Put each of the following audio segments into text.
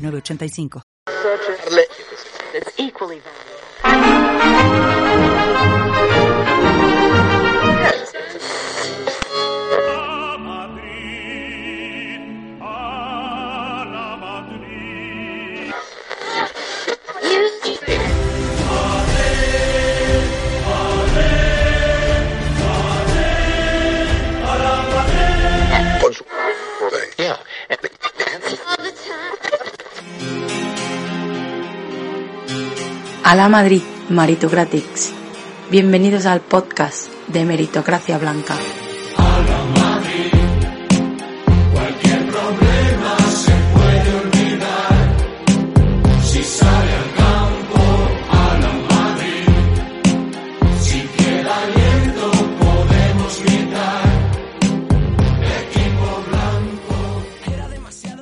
8985. A la Madrid Meritocratics. Bienvenidos al podcast de Meritocracia Blanca.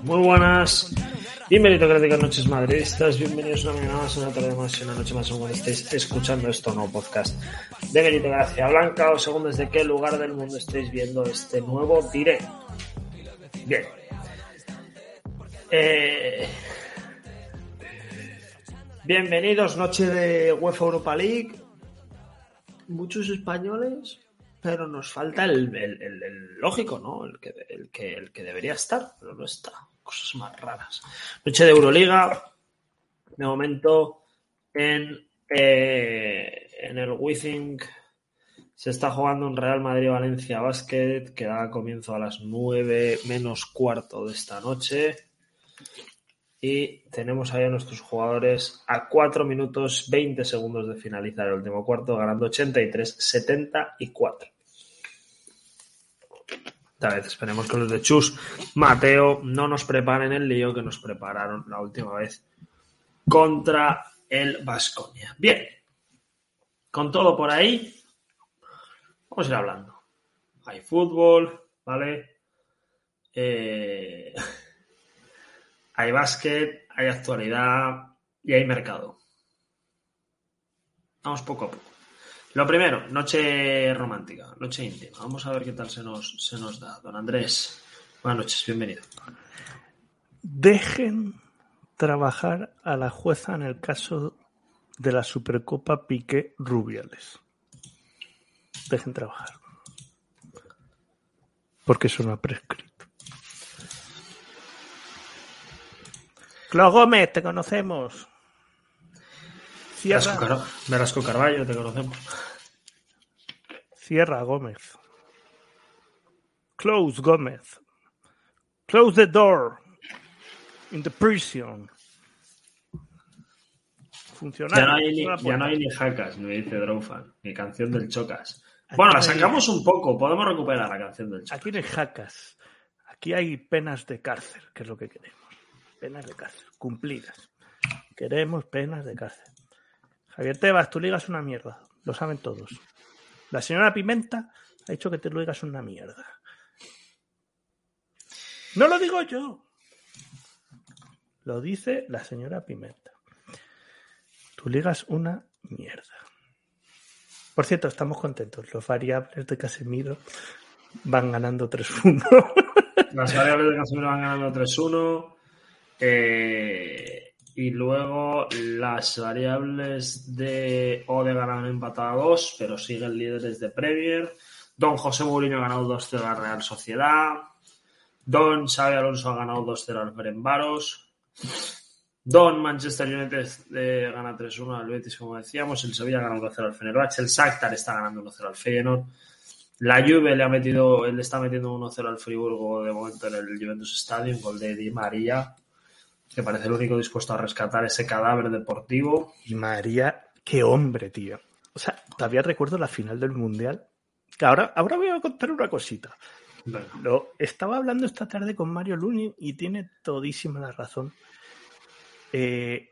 Muy buenas y meritocráticas noches madridistas. Bienvenidos una mañana más, una tarde más y una noche más cuando estéis escuchando esto nuevo podcast de Meritocracia Blanca o según desde qué lugar del mundo estéis viendo este nuevo directo. Bien. Eh, Bienvenidos, noche de UEFA Europa League. Muchos españoles, pero nos falta el, lógico, ¿no? El que debería estar, pero no está. Cosas más raras. Noche de Euroliga. De momento, en, eh, en el Withing se está jugando un Real Madrid-Valencia Basket que da comienzo a las 9 menos cuarto de esta noche. Y tenemos ahí a nuestros jugadores a 4 minutos 20 segundos de finalizar el último cuarto, ganando 83-74. Esta vez esperemos que los de Chus, Mateo, no nos preparen el lío que nos prepararon la última vez contra el Vasconia. Bien, con todo por ahí, vamos a ir hablando. Hay fútbol, ¿vale? Eh, hay básquet, hay actualidad y hay mercado. Vamos poco a poco. Lo primero, noche romántica, noche íntima. Vamos a ver qué tal se nos, se nos da. Don Andrés, buenas noches, bienvenido. Dejen trabajar a la jueza en el caso de la Supercopa Piqué Rubiales. Dejen trabajar. Porque eso no ha prescrito. Clo Gómez, te conocemos. Velasco, Cierra, Car- Velasco Carballo, te conocemos. cierra Gómez. Close Gómez. Close the door. In the prison. Funcionar. Ya no hay ni, ya no hay ni jacas, me dice Drawfan, ni canción del Chocas. Bueno, la sacamos un poco, podemos recuperar la canción del Chocas. Aquí no hay jacas. Aquí hay penas de cárcel, que es lo que queremos. Penas de cárcel, cumplidas. Queremos penas de cárcel. Javier Tebas, tu liga es una mierda. Lo saben todos. La señora Pimenta ha dicho que tu liga es una mierda. No lo digo yo. Lo dice la señora Pimenta. Tu liga es una mierda. Por cierto, estamos contentos. Los variables de Casemiro van ganando 3-1. Las variables de Casemiro van ganando 3-1. eh, y luego las variables de Odegaard han empatado a 2, pero siguen líderes de Premier. Don José Mourinho ha ganado 2-0 a Real Sociedad. Don Xavi Alonso ha ganado 2-0 al Ferenbaros. Don Manchester United eh, gana 3-1 al Betis, como decíamos. El Sevilla gana 1-0 al Fenerbahce. El Shakhtar está ganando 1-0 al Feyenoord. La Juve le ha metido, le está metiendo 1-0 al Friburgo de momento en el Juventus Stadium, gol de Di María, que parece el único dispuesto a rescatar ese cadáver deportivo. Y María, qué hombre, tío. O sea, todavía recuerdo la final del Mundial. Que ahora, ahora voy a contar una cosita. Bueno, Lo estaba hablando esta tarde con Mario Luni y tiene todísima la razón. eh,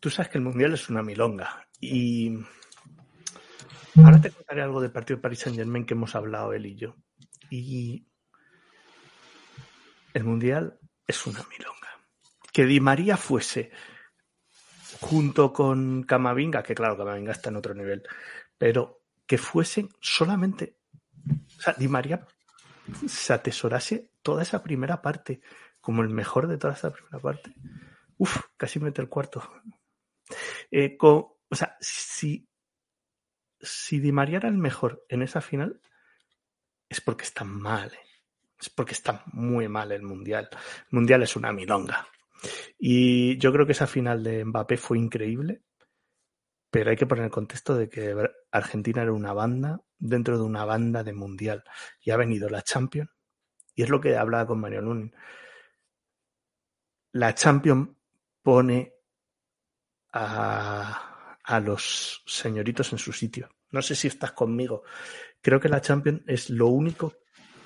tú sabes que el Mundial es una milonga. Y ahora te contaré algo del partido de Paris Saint Germain que hemos hablado él y yo. Y el Mundial es una milonga. Que Di María fuese junto con Camavinga, que claro, Camavinga está en otro nivel, pero que fuesen solamente, o sea, Di María se atesorase toda esa primera parte como el mejor de toda esa primera parte. Uf, casi mete el cuarto. Eh, o sea, si, si Di María era el mejor en esa final, es porque está mal. Es porque está muy mal el Mundial. El Mundial es una milonga. Y yo creo que esa final de Mbappé fue increíble, pero hay que poner el contexto de que Argentina era una banda dentro de una banda de Mundial. Y ha venido la Champions. Y es lo que hablaba con Mario Lunin. La Champions pone a, a los señoritos en su sitio. No sé si estás conmigo. Creo que la Champions es lo único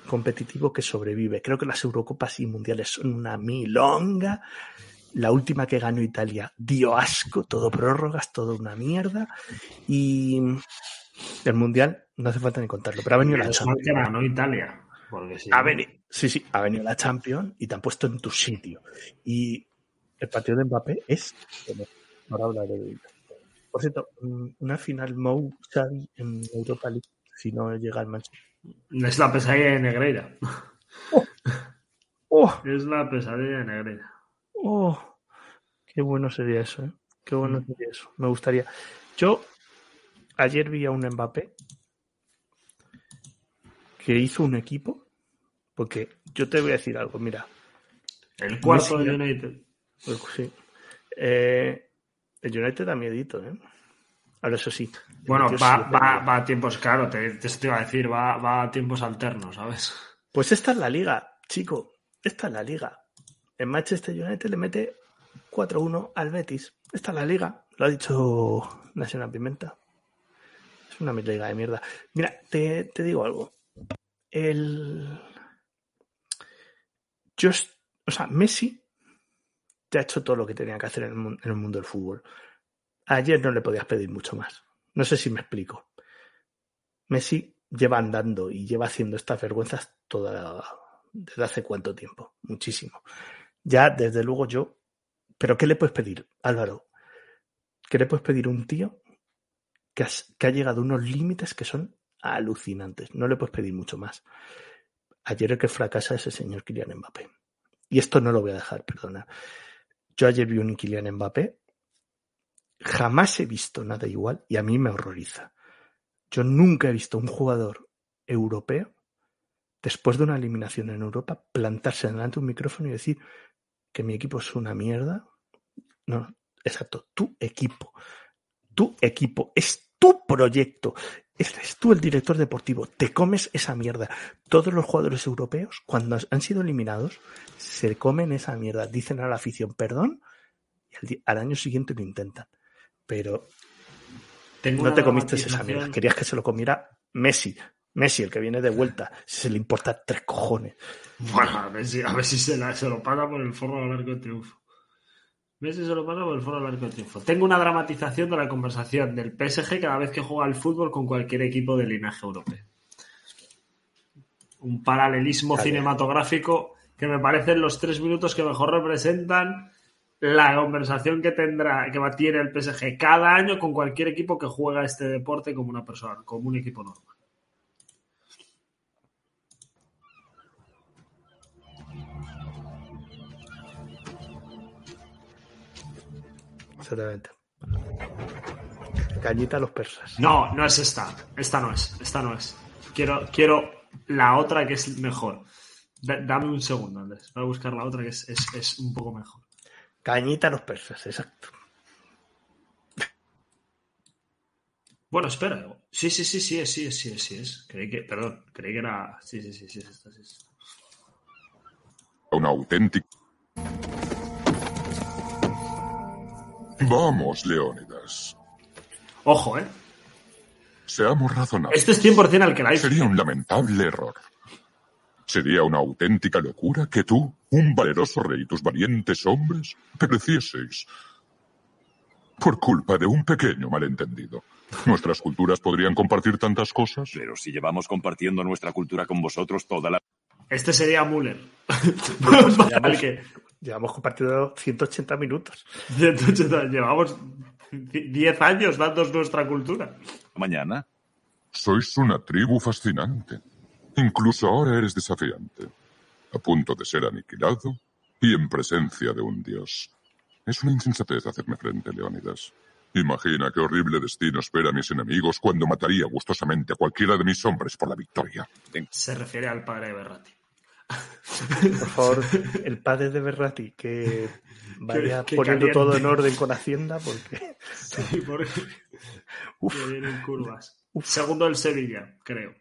competitivo que sobrevive. Creo que las Eurocopas y Mundiales son una milonga. La última que ganó Italia dio asco, todo prórrogas, todo una mierda. Y el Mundial no hace falta ni contarlo, pero ha venido la Champions. ganó Italia. Porque si Ha venido, sí, sí, ha venido la Champions y te han puesto en tu sitio. Y el partido de Mbappé es. Ahora hablaré de ello. Por cierto, mm, una final Mou Xavi en Europa League, si no llega al Manchester. Es la pesadilla de Negreira. ¡Oh! Es la pesadilla de Negreira. ¡Oh! Qué bueno sería eso, ¿eh? Qué bueno Mm. sería eso. Me gustaría. Yo ayer vi a un Mbappé que hizo un equipo, porque yo te voy a decir algo, mira. El cuarto Messi- de United. Pues sí. Eh, el United da miedito, ¿eh? Ahora eso sí. Bueno, va, va, va a tiempos, claro, te, te, te iba a decir, va, va a tiempos alternos, ¿sabes? Pues esta es la liga, chico. Esta es la liga. En Manchester United le mete 4-1 al Betis. Esta es la liga. Lo ha dicho Nacional Pimenta. Es una liga de mierda. Mira, te, te digo algo. El. Yo, o sea, Messi te ha hecho todo lo que tenía que hacer en el mundo del fútbol. Ayer no le podías pedir mucho más. No sé si me explico. Messi lleva andando y lleva haciendo estas vergüenzas toda desde hace cuánto tiempo, muchísimo. Ya desde luego yo, pero ¿qué le puedes pedir, Álvaro? ¿Qué le puedes pedir a un tío que, ha llegado a unos límites que son alucinantes? No le puedes pedir mucho más. Ayer el que fracasa es el señor Kylian Mbappé. Y esto no lo voy a dejar, perdona. Yo ayer vi un Kylian Mbappé, jamás he visto nada igual y a mí me horroriza. Yo nunca he visto un jugador europeo, después de una eliminación en Europa, plantarse delante de un micrófono y decir que mi equipo es una mierda. No, exacto, tu equipo. Tu equipo. Es tu proyecto. Eres tú el director deportivo. Te comes esa mierda. Todos los jugadores europeos, cuando han sido eliminados, se comen esa mierda. Dicen a la afición, perdón, y al, al año siguiente lo intentan. Pero Tengo no te comiste esa mierda. Querías que se lo comiera Messi. Messi, el que viene de vuelta. Se le importa tres cojones. Bueno, a ver si, a ver si se, la- se lo paga por el forro del arco de triunfo. Messi se lo paga por el forro del arco de triunfo. Tengo una dramatización de la conversación del PSG cada vez que juega al fútbol con cualquier equipo de linaje europeo. Un paralelismo cinematográfico que me parecen los tres minutos que mejor representan la conversación que tendrá, que va tiene el PSG cada año con cualquier equipo que juega este deporte como una persona, como un equipo normal. Exactamente. Cañita a los persas. No, no es esta. Esta no es. Esta no es. Quiero, quiero la otra que es mejor. Da- dame un segundo, Andrés. Voy a buscar la otra que es, es- es un poco mejor. Cañita a los persas, exacto. Bueno, espera. Sí, sí, sí, sí, es, sí, es, sí, es, sí, es. Creí que, perdón, creí que era. Sí, sí, sí, sí, es esta, sí, es esta. un auténtico. Vamos, Leónidas. Ojo, ¿eh? Seamos razonables. Este es 100% al que la. Sería un lamentable error. Sería una auténtica locura que tú, un valeroso rey y tus valientes hombres perecieseis por culpa de un pequeño malentendido. Nuestras culturas podrían compartir tantas cosas. Pero si llevamos compartiendo nuestra cultura con vosotros toda la... Este sería Müller. Llevamos, que llevamos compartido 180 minutos. 180, llevamos 10 años dando nuestra cultura. Mañana. Sois una tribu fascinante. Incluso ahora eres desafiante. A punto de ser aniquilado y en presencia de un dios. Es una insensatez hacerme frente, Leónidas. Imagina qué horrible destino espera a mis enemigos cuando mataría gustosamente a cualquiera de mis hombres por la victoria. Se refiere al padre de Berrati. Por favor, el padre de Berrati, que vaya que poniendo caliente. todo en orden con Hacienda, porque Sí, porque Uf. que vienen curvas. Segundo el Sevilla, creo.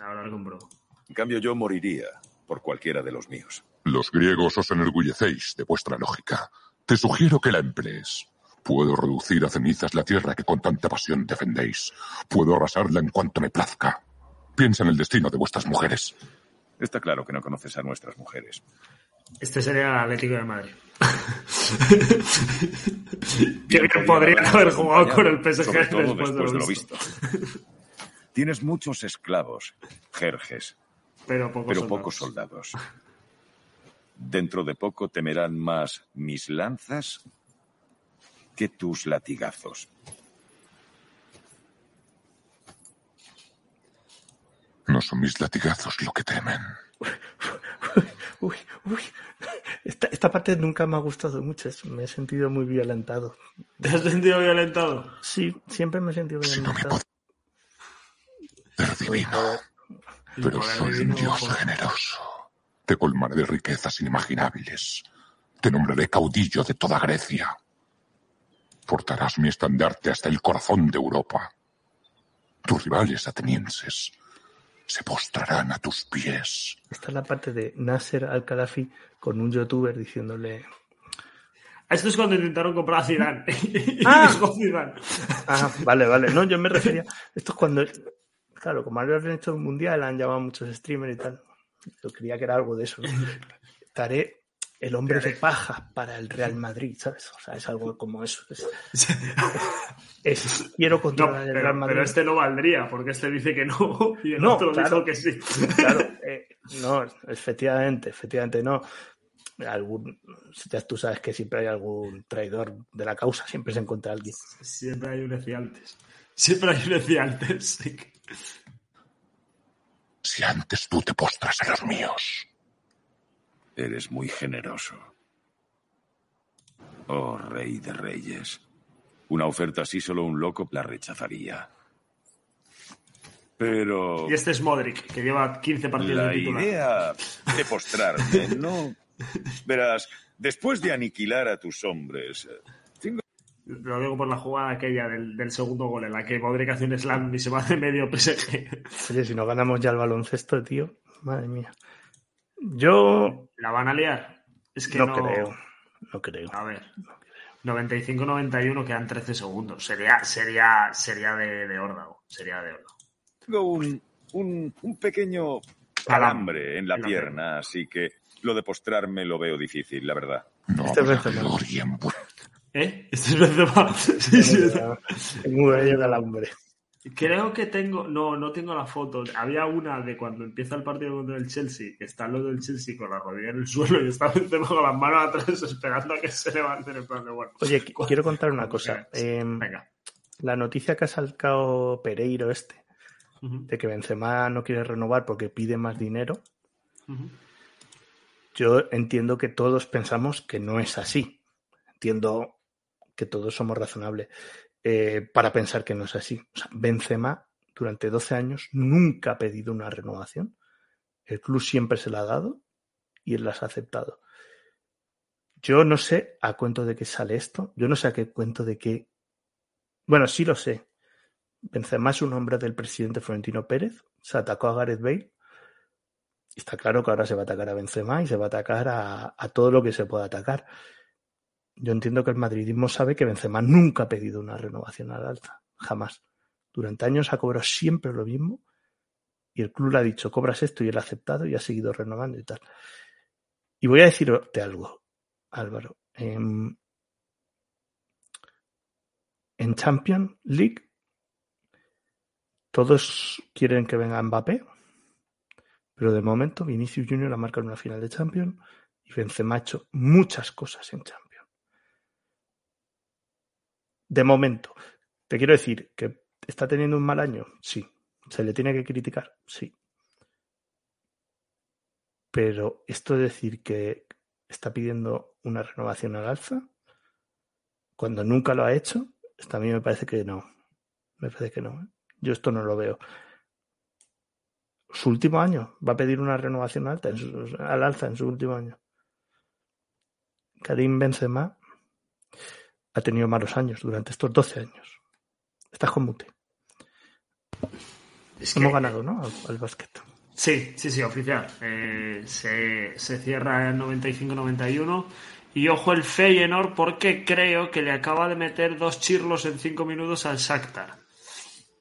Ahora lo compruebo. En cambio, yo moriría por cualquiera de los míos. Los griegos os enorgullecéis de vuestra lógica. Te sugiero que la emplees. Puedo reducir a cenizas la tierra que con tanta pasión defendéis. Puedo arrasarla en cuanto me plazca. Piensa en el destino de vuestras mujeres. Está claro que no conoces a nuestras mujeres. Este sería el Atlético de Madrid. que bien podría podrían habernos haber jugado con el PSG sobre todo después, de lo visto. Tienes muchos esclavos, jerjes, Pero pocos pero soldados. pocos soldados. Dentro de poco temerán más mis lanzas que tus latigazos. No son mis latigazos lo que temen. Uy, uy. Esta, esta parte nunca me ha gustado mucho. es- Me he sentido muy violentado. ¿Te has sentido violentado? Sí, siempre me he sentido Si no me violentado. Poder divino. Pero soy un dios generoso. Te colmaré de riquezas inimaginables. Te nombraré caudillo de toda Grecia. Portarás mi estandarte hasta el corazón de Europa. Tus rivales atenienses se postrarán a tus pies. Esta es la parte de Nasser al-Khadafi con un youtuber diciéndole Esto es cuando intentaron comprar a Zidane. Ah. Zidane. Ah, vale, vale. No, yo me refería. Esto es cuando. Claro, como han hecho un mundial, han llamado a muchos streamers y tal. Yo creía que era algo de eso. ¿no? Estaré el hombre de paja para el Real Madrid, ¿sabes? O sea, es algo como eso. Es, es- quiero No, controlar el Real pero, Madrid. pero este no valdría, porque este dice que no y el No, otro claro. dijo que sí. Claro, eh, no, efectivamente, efectivamente no. Algún, ya tú sabes que siempre hay algún traidor de la causa, siempre se encuentra alguien. Siempre hay un Ecialtes. Siempre hay un Ecialtes. sí. Si antes tú te postras a los míos. Eres muy generoso. Oh, rey de reyes. Una oferta así solo un loco la rechazaría. Pero Y este es Modric, que lleva 15 partidos la de titular. idea de postrarme, no. Verás, después de aniquilar a tus hombres, Lo digo por la jugada aquella del, del segundo gol, en la que Modric hace un slam y se va de medio PSG. Oye, si no ganamos ya el baloncesto, tío, madre mía. Yo ¿La van a liar? Es que no, no, creo, no creo. A ver. 95-91 quedan 13 segundos. Sería, sería, sería de, de órdago. Sería de órdago. tengo un, un, un pequeño alambre en la En la pierna, así que lo de postrarme lo veo difícil, la verdad. No Este habrá gloria en ¿Eh? Este es Benzema. Sí, sí. Tengo bello del hambre. Creo que tengo, no, no tengo la foto. Había una de cuando empieza el partido contra el Chelsea, que está los del Chelsea con la rodilla en el suelo y está Benzema con las manos atrás esperando a que se levanten en plan de bueno. Oye, qu- quiero contar una cosa. Em, Venga. la noticia que ha sacado Pereiro este, de que Benzema no quiere renovar porque pide más dinero, yo entiendo que todos pensamos que no es así. Entiendo que todos somos razonables eh, para pensar que no es así. O sea, Benzema durante 12 años nunca ha pedido una renovación. El club siempre se la ha dado y él las ha aceptado. Yo no sé a cuento de qué sale esto. Yo no sé a qué cuento de qué. Bueno, sí lo sé. Benzema es un hombre del presidente Florentino Pérez. Se atacó a Gareth Bale. Está claro que ahora se va a atacar a Benzema y se va a atacar a, a todo lo que se pueda atacar. Yo entiendo que el madridismo sabe que Benzema nunca ha pedido una renovación al alza. Jamás. Durante años ha cobrado siempre lo mismo. Y el club le ha dicho, cobras esto y él ha aceptado y ha seguido renovando y tal. Y voy a decirte algo, Álvaro. En, en Champions League, todos quieren que venga Mbappé, pero de momento Vinicius Junior ha marcado una final de Champions y Benzema ha hecho muchas cosas en Champions. De momento, te quiero decir que está teniendo un mal año, sí. ¿Se le tiene que criticar? Sí. Pero esto de decir que está pidiendo una renovación al alza, cuando nunca lo ha hecho, a mí me parece que no. Me parece que no. ¿eh? Yo esto no lo veo. Su último año va a pedir una renovación alta en su- al alza en su último año. Karim Benzema ha tenido malos años durante estos 12 años. Estás con mute. Es Hemos ganado, ¿no? Al, al básquet. Sí, sí, sí, oficial. Eh, se, se cierra en 95-91. Y ojo el Feyenoord porque creo que le acaba de meter dos chirlos en cinco minutos al Shakhtar.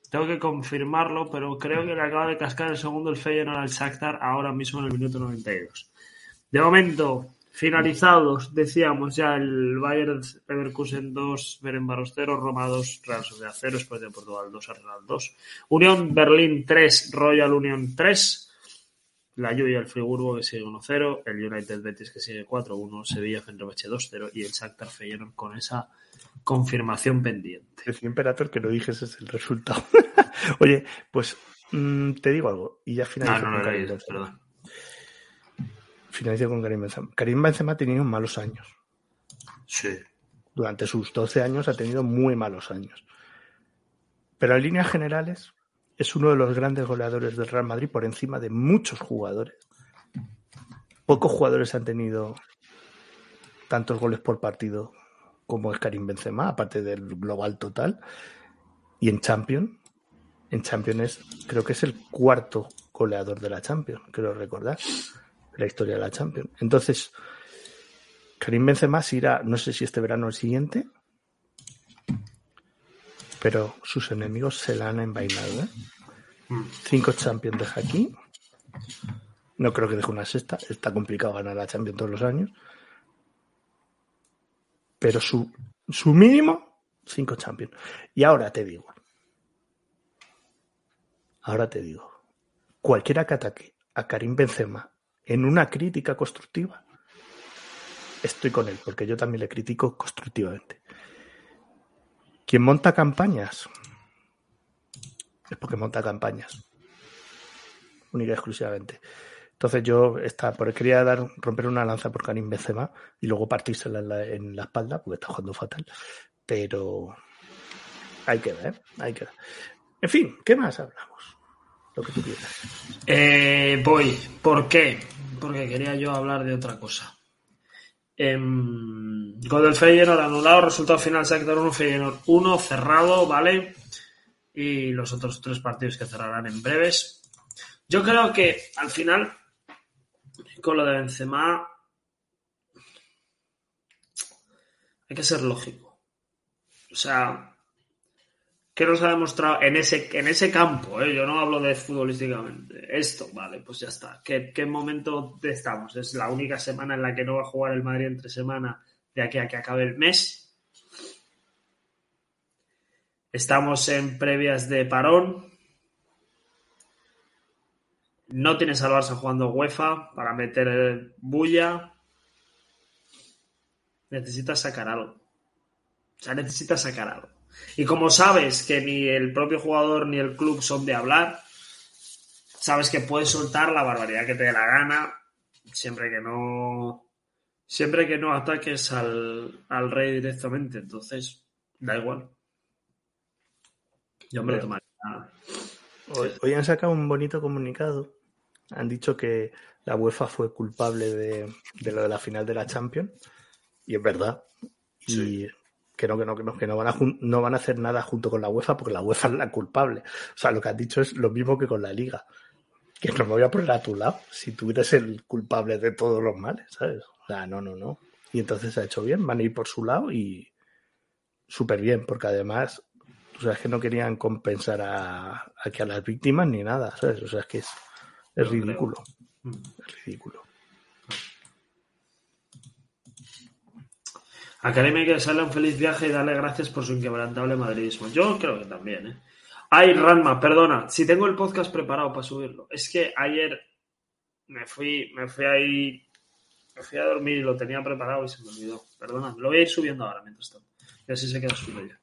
Tengo que confirmarlo, pero creo que le acaba de cascar el segundo el Feyenoord al Shakhtar ahora mismo en el minuto 92. De momento, finalizados, decíamos ya el Bayern Leverkusen 2, Berenbaros 0, Roma 2, Real Sociedad 0, después de Portugal 2, Arsenal 2, Unión Berlín 3, Royal Union 3, la Juve el Friburgo que sigue 1-0, el United Betis que sigue 4-1, Sevilla Fenerbahce 2-0 y el Shakhtar Feyenoord con esa confirmación pendiente. Decía Imperator que no dijese ese es el resultado. Oye, pues mm, te digo algo. Y ya Ah, finalizo no, no, no, Benzema. perdón. Finalizo con Karim Benzema. Karim Benzema ha tenido malos años. Sí. Durante sus 12 años ha tenido muy malos años. Pero en líneas generales es uno de los grandes goleadores del Real Madrid por encima de muchos jugadores. Pocos jugadores han tenido tantos goles por partido como es Karim Benzema, aparte del global total. Y en Champions, en Champions creo que es el cuarto goleador de la Champions, creo recordar, la historia de la Champions. Entonces, Karim Benzema irá, no sé si este verano o el siguiente, pero sus enemigos se la han envainado. ¿eh? Cinco Champions deja aquí. No creo que deje una sexta. Está complicado ganar la Champions todos los años. Pero su, su mínimo, cinco Champions. Y ahora te digo. Ahora te digo. Cualquiera que ataque a Karim Benzema en una crítica constructiva, estoy con él, porque yo también le critico constructivamente. Quien monta campañas es porque monta campañas. Única y exclusivamente. Entonces yo por quería dar, romper una lanza por Karim Benzema y luego partírsela en la, en la espalda, porque está jugando fatal. Pero hay que ver, hay que ver. En fin, ¿qué más hablamos? Lo que tú quieras. Eh, voy. ¿Por qué? Porque quería yo hablar de otra cosa. Em, con el Feyenoord anulado, resultado final Shakhtar 1, Feyenoord 1, cerrado, ¿vale? Y los otros tres partidos que cerrarán en breves. Yo creo que al final, con lo de Benzema, hay que ser lógico. O sea, ¿qué nos ha demostrado en ese, en ese campo? eh? Yo no hablo de futbolísticamente. Esto, vale, pues ya está. ¿Qué, ¿Qué momento estamos? Es la única semana en la que no va a jugar el Madrid entre semana de aquí a que acabe el mes. Estamos en previas de parón. No tienes al Barça jugando UEFA para meter bulla. Necesitas sacar algo. O sea, necesitas sacar algo. Y como sabes que ni el propio jugador ni el club son de hablar, sabes que puedes soltar la barbaridad que te dé la gana, siempre que no. Siempre que no ataques al, al rey directamente. Entonces, da igual. Yo me lo tomaría. Hoy, hoy han sacado un bonito comunicado. Han dicho que la UEFA fue culpable de, de lo de la final de la Champions. Y es verdad. Y que no, que no, que no, que no van, a, no van a hacer nada junto con la UEFA porque la UEFA es la culpable. O sea, lo que han dicho es lo mismo que con la Liga. Que no me voy a poner a tu lado si tú eres el culpable de todos los males, ¿sabes? O sea, no, no, no. Y entonces se ha hecho bien, van a ir por su lado y súper bien, porque además, o sea, es que no querían compensar a, a, que a las víctimas ni nada, ¿sabes? O sea, es que es, es ridículo. Es ridículo. A Karim hay que desearle un feliz viaje y darle gracias por su inquebrantable madridismo. Yo creo que también, ¿eh? Ay, Ranma, perdona, si tengo el podcast preparado para subirlo. Es que ayer me fui, me fui ahí, me fui a dormir y lo tenía preparado y se me olvidó. Perdona, lo voy a ir subiendo ahora mientras tanto. Y así se queda subido ya.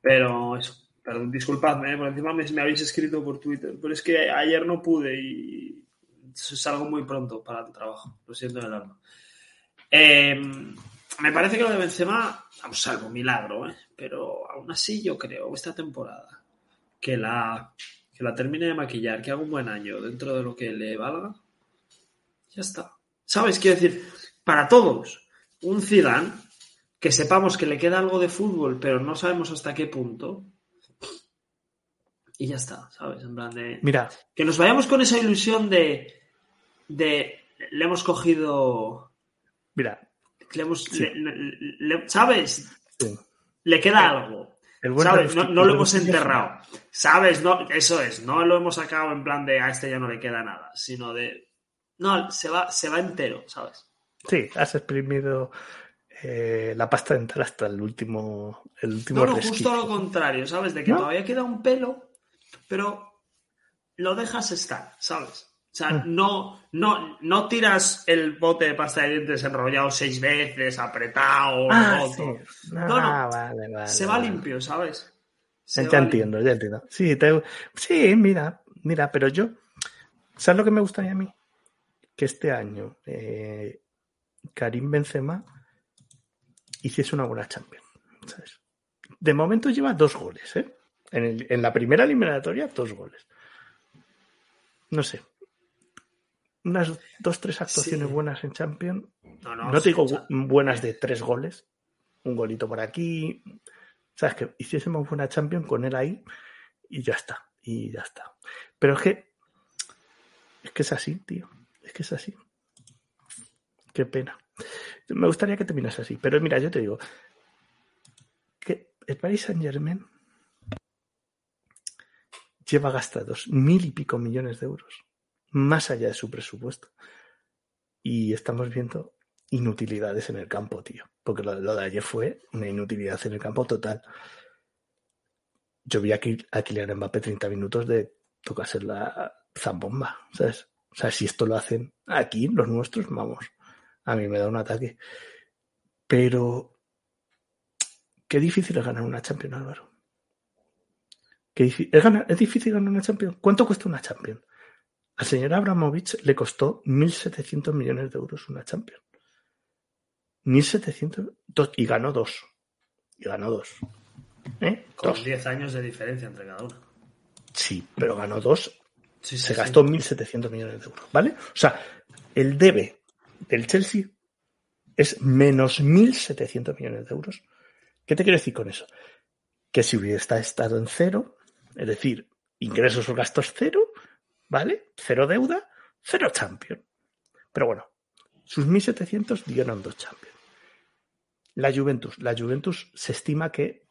Pero perdón, disculpadme, ¿eh? por encima me, habéis escrito por Twitter, pero es que ayer no pude y salgo muy pronto para el trabajo. Lo siento en el alma. Eh, me parece que lo de Benzema, salvo milagro, ¿eh? pero aún así yo creo esta temporada que la, que la termine de maquillar, que haga un buen año dentro de lo que le valga, ya está. ¿Sabes? Quiero decir, para todos, un Zidane que sepamos que le queda algo de fútbol, pero no sabemos hasta qué punto. Y ya está, ¿sabes? En plan de. Mira, Que nos vayamos con esa ilusión de. de le hemos cogido. Le hemos, Sí. le- ¿Sabes? sí. Le queda algo. No, no lo hemos enterrado. ¿Sabes? No, eso es. No lo hemos sacado en plan de a este ya no le queda nada. Sino de. No, se va, se va entero, ¿sabes? Sí, has exprimido eh, la pasta dental hasta el último, el último No, no, resquicio. justo lo contrario, ¿sabes? De que ¿No? todavía queda un pelo, pero lo dejas estar, ¿sabes? O sea, Mm. no, no, no tiras el bote de pasta de dientes enrollado seis veces, apretado, Ah, roto. sí. No, no. Ah, vale, vale, Se va vale. limpio, ¿sabes? Se Ya entiendo, ya entiendo. Sí, te- sí, mira, mira, pero yo, ¿sabes lo que me gustaría a mí? Que este año eh, Karim Benzema hiciese una buena Champions. ¿sabes? De momento lleva dos goles, ¿eh? En, el- en la primera eliminatoria, dos goles. No sé. Unas dos, tres actuaciones Sí. buenas en Champions. No, No, no, te digo bu- buenas de tres goles, un golito por aquí. ¿Sabes? Que hiciésemos buena Champions con él ahí y ya está. Y ya está. Pero es que. Es que es así, tío. Es que es así. Qué pena. Me gustaría que terminase así. Pero mira, yo te digo. Que el Paris Saint Germain lleva gastados mil y pico millones de euros. Más allá de su presupuesto. Y estamos viendo inutilidades en el campo, tío. Porque lo, de ayer fue una inutilidad en el campo total. Yo vi aquí a Kylian Mbappé 30 minutos de tocarse la zambomba, ¿sabes? O sea, si esto lo hacen aquí, los nuestros, vamos, a mí me da un ataque. Pero, qué difícil es ganar una Champions, Álvaro. Qué ¿Es, ganar- ¿Es difícil ganar una Champions? ¿Cuánto cuesta una Champions? Al señor Abramovich le costó 1.700 millones de euros una Champions. 1.700 dos- y ganó dos. Y ganó dos. ¿Eh? con Dos. 10 años de diferencia entre cada uno. Sí, pero ganó dos. Sí, sí, Se sí. gastó 1.700 millones de euros. ¿Vale? O sea, el debe del Chelsea es menos 1.700 millones de euros. ¿Qué te quiero decir con eso? Que si hubiera estado en cero, es decir, ingresos o gastos cero, ¿vale? Cero deuda, cero champion. Pero bueno, sus 1.700 dieron dos champions. La Juventus, la Juventus se estima que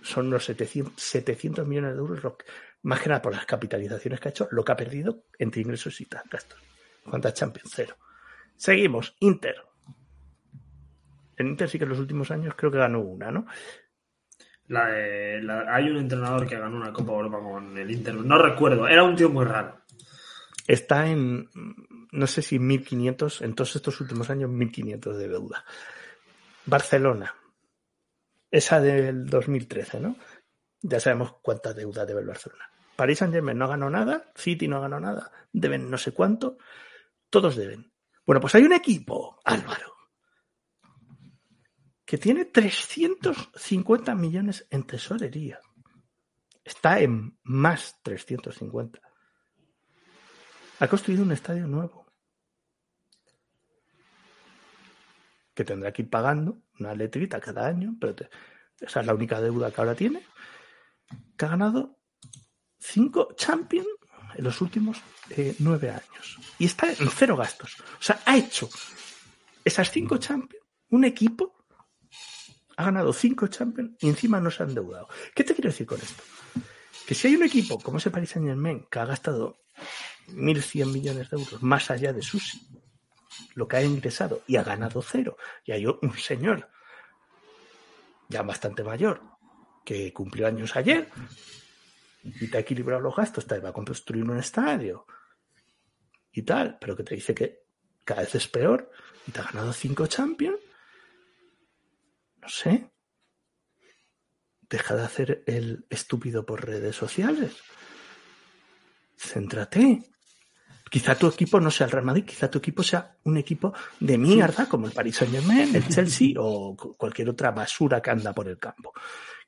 son unos 700, 700 millones de euros, más que nada por las capitalizaciones que ha hecho, lo que ha perdido entre ingresos y gastos. ¿Cuántas Champions? Cero. Seguimos, Inter. En Inter sí que en los últimos años creo que ganó una, ¿no? La de- hay un entrenador que ganó una Copa Europa con el Inter. No recuerdo, era un tío muy raro. Está en, no sé si 1.500, en todos estos últimos años, 1.500 de deuda. Barcelona. Esa del 2013, ¿no? Ya sabemos cuánta deuda debe el Barcelona. París Saint Germain no ganó nada, City no ganó nada, deben no sé cuánto, todos deben. Bueno, pues hay un equipo, Álvaro, que tiene 350 millones en tesorería. Está en más 350. Ha construido un estadio nuevo. Que tendrá que ir pagando una letrita cada año, pero te- esa es la única deuda que ahora tiene. Que ha ganado cinco Champions en los últimos eh, nueve años. Y está en cero gastos. O sea, ha hecho esas cinco Champions, un equipo ha ganado cinco Champions y encima no se ha endeudado. ¿Qué te quiero decir con esto? Que si hay un equipo como ese Paris Saint Germain que ha gastado 1.100 millones de euros más allá de sus lo que ha ingresado y ha ganado cero, y hay un señor ya bastante mayor, que cumplió años ayer, y te ha equilibrado los gastos, te va a construir un estadio y tal, pero que te dice que cada vez es peor y te ha ganado cinco Champions, no sé. Deja de hacer el estúpido por redes sociales. Céntrate. Quizá tu equipo no sea el Real Madrid, quizá tu equipo sea un equipo de mierda como el Paris Saint Germain, el Chelsea o cu- cualquier otra basura que anda por el campo.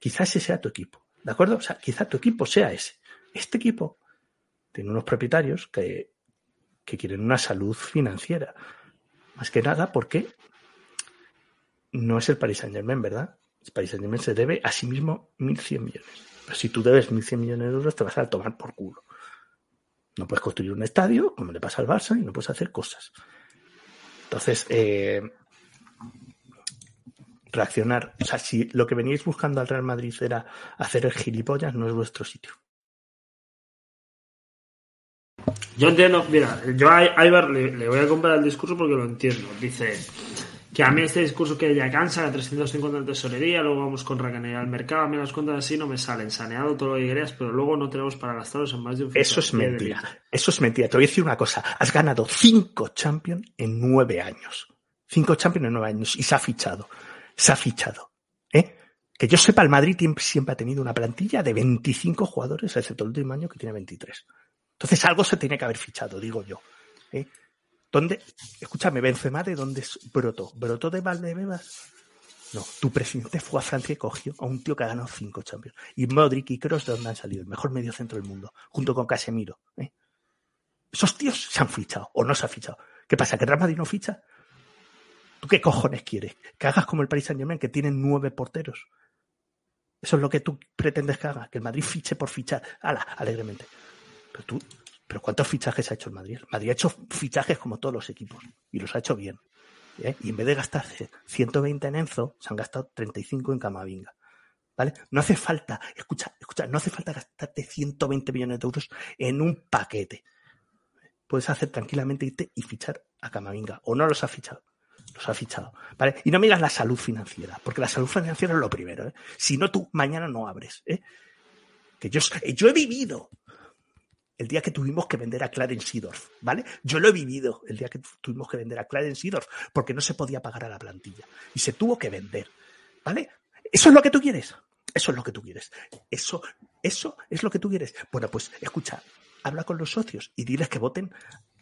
Quizá ese sea tu equipo, ¿de acuerdo? O sea, quizá tu equipo sea ese. Este equipo tiene unos propietarios que, que quieren una salud financiera. Más que nada porque no es el Paris Saint Germain, ¿verdad? El Paris Saint Germain se debe a sí mismo 1.100 millones. Pero si tú debes 1.100 millones de euros, te vas a tomar por culo. No puedes construir un estadio, como le pasa al Barça, y no puedes hacer cosas. Entonces, eh, reaccionar. O sea, si lo que veníais buscando al Real Madrid era hacer el gilipollas, no es vuestro sitio. Yo entiendo, mira, yo a Ibar le, le voy a comprar el discurso porque lo entiendo. Dice que a mí este discurso que ya cansa, la 350 en tesorería, luego vamos con racanería al mercado, a mí las cuentas así no me salen, saneado todo lo que querías, pero luego no tenemos para gastarlos en más de un Eso es mentira. Eso es mentira. Te voy a decir una cosa. Has ganado cinco Champions en nueve años. Cinco Champions en nueve años. Y se ha fichado. Se ha fichado. ¿Eh? Que yo sepa, el Madrid siempre ha tenido una plantilla de 25 jugadores, excepto el último año que tiene 23. Entonces algo se tiene que haber fichado, digo yo. ¿Eh? ¿Dónde? Escúchame, Benzema, ¿de dónde brotó? ¿Brotó de Valdebebas? No, tu presidente fue a Francia y cogió a un tío que ha ganado cinco Champions. Y Modric y Kroos, ¿de dónde han salido? El mejor medio centro del mundo, junto con Casemiro. ¿eh? Esos tíos se han fichado o no se han fichado. ¿Qué pasa? ¿Que Real Madrid no ficha? ¿Tú qué cojones quieres? ¿Que hagas como el Paris Saint Germain, que tiene nueve porteros? Eso es lo que tú pretendes que haga, que el Madrid fiche por fichar. ¡Hala! Alegremente. Pero tú, ¿pero cuántos fichajes ha hecho el Madrid? Madrid ha hecho fichajes como todos los equipos y los ha hecho bien. ¿eh? Y en vez de gastarse 120 en Enzo, se han gastado 35 en Camavinga. ¿Vale? No hace falta, escucha, escucha, no hace falta gastarte 120 millones de euros en un paquete. Puedes hacer tranquilamente irte y fichar a Camavinga. O no los ha fichado. Los ha fichado. ¿Vale? Y no me digas la salud financiera, porque la salud financiera es lo primero. ¿eh? Si no, tú mañana no abres. ¿eh? Que yo, yo he vivido el día que tuvimos que vender a Clarence Seedorf, ¿vale? Yo lo he vivido el día que tuvimos que vender a Clarence Seedorf porque no se podía pagar a la plantilla y se tuvo que vender, ¿vale? Eso es lo que tú quieres. Eso es lo que tú quieres. Eso, eso es lo que tú quieres. Bueno, pues escucha, habla con los socios y diles que voten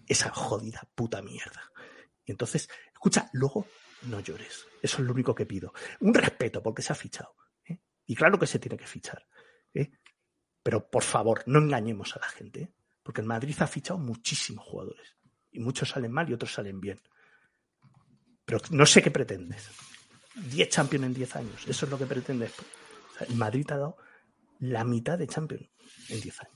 esa jodida puta mierda. Y entonces, escucha, luego no llores. Eso es lo único que pido. Un respeto porque se ha fichado. ¿eh? Y claro que se tiene que fichar. ¿eh? Pero por favor, no engañemos a la gente, ¿eh? porque el Madrid ha fichado muchísimos jugadores y muchos salen mal y otros salen bien. Pero no sé qué pretendes. 10 Champions en 10 años, eso es lo que pretendes. O sea, el Madrid ha dado la mitad de Champions en 10 años.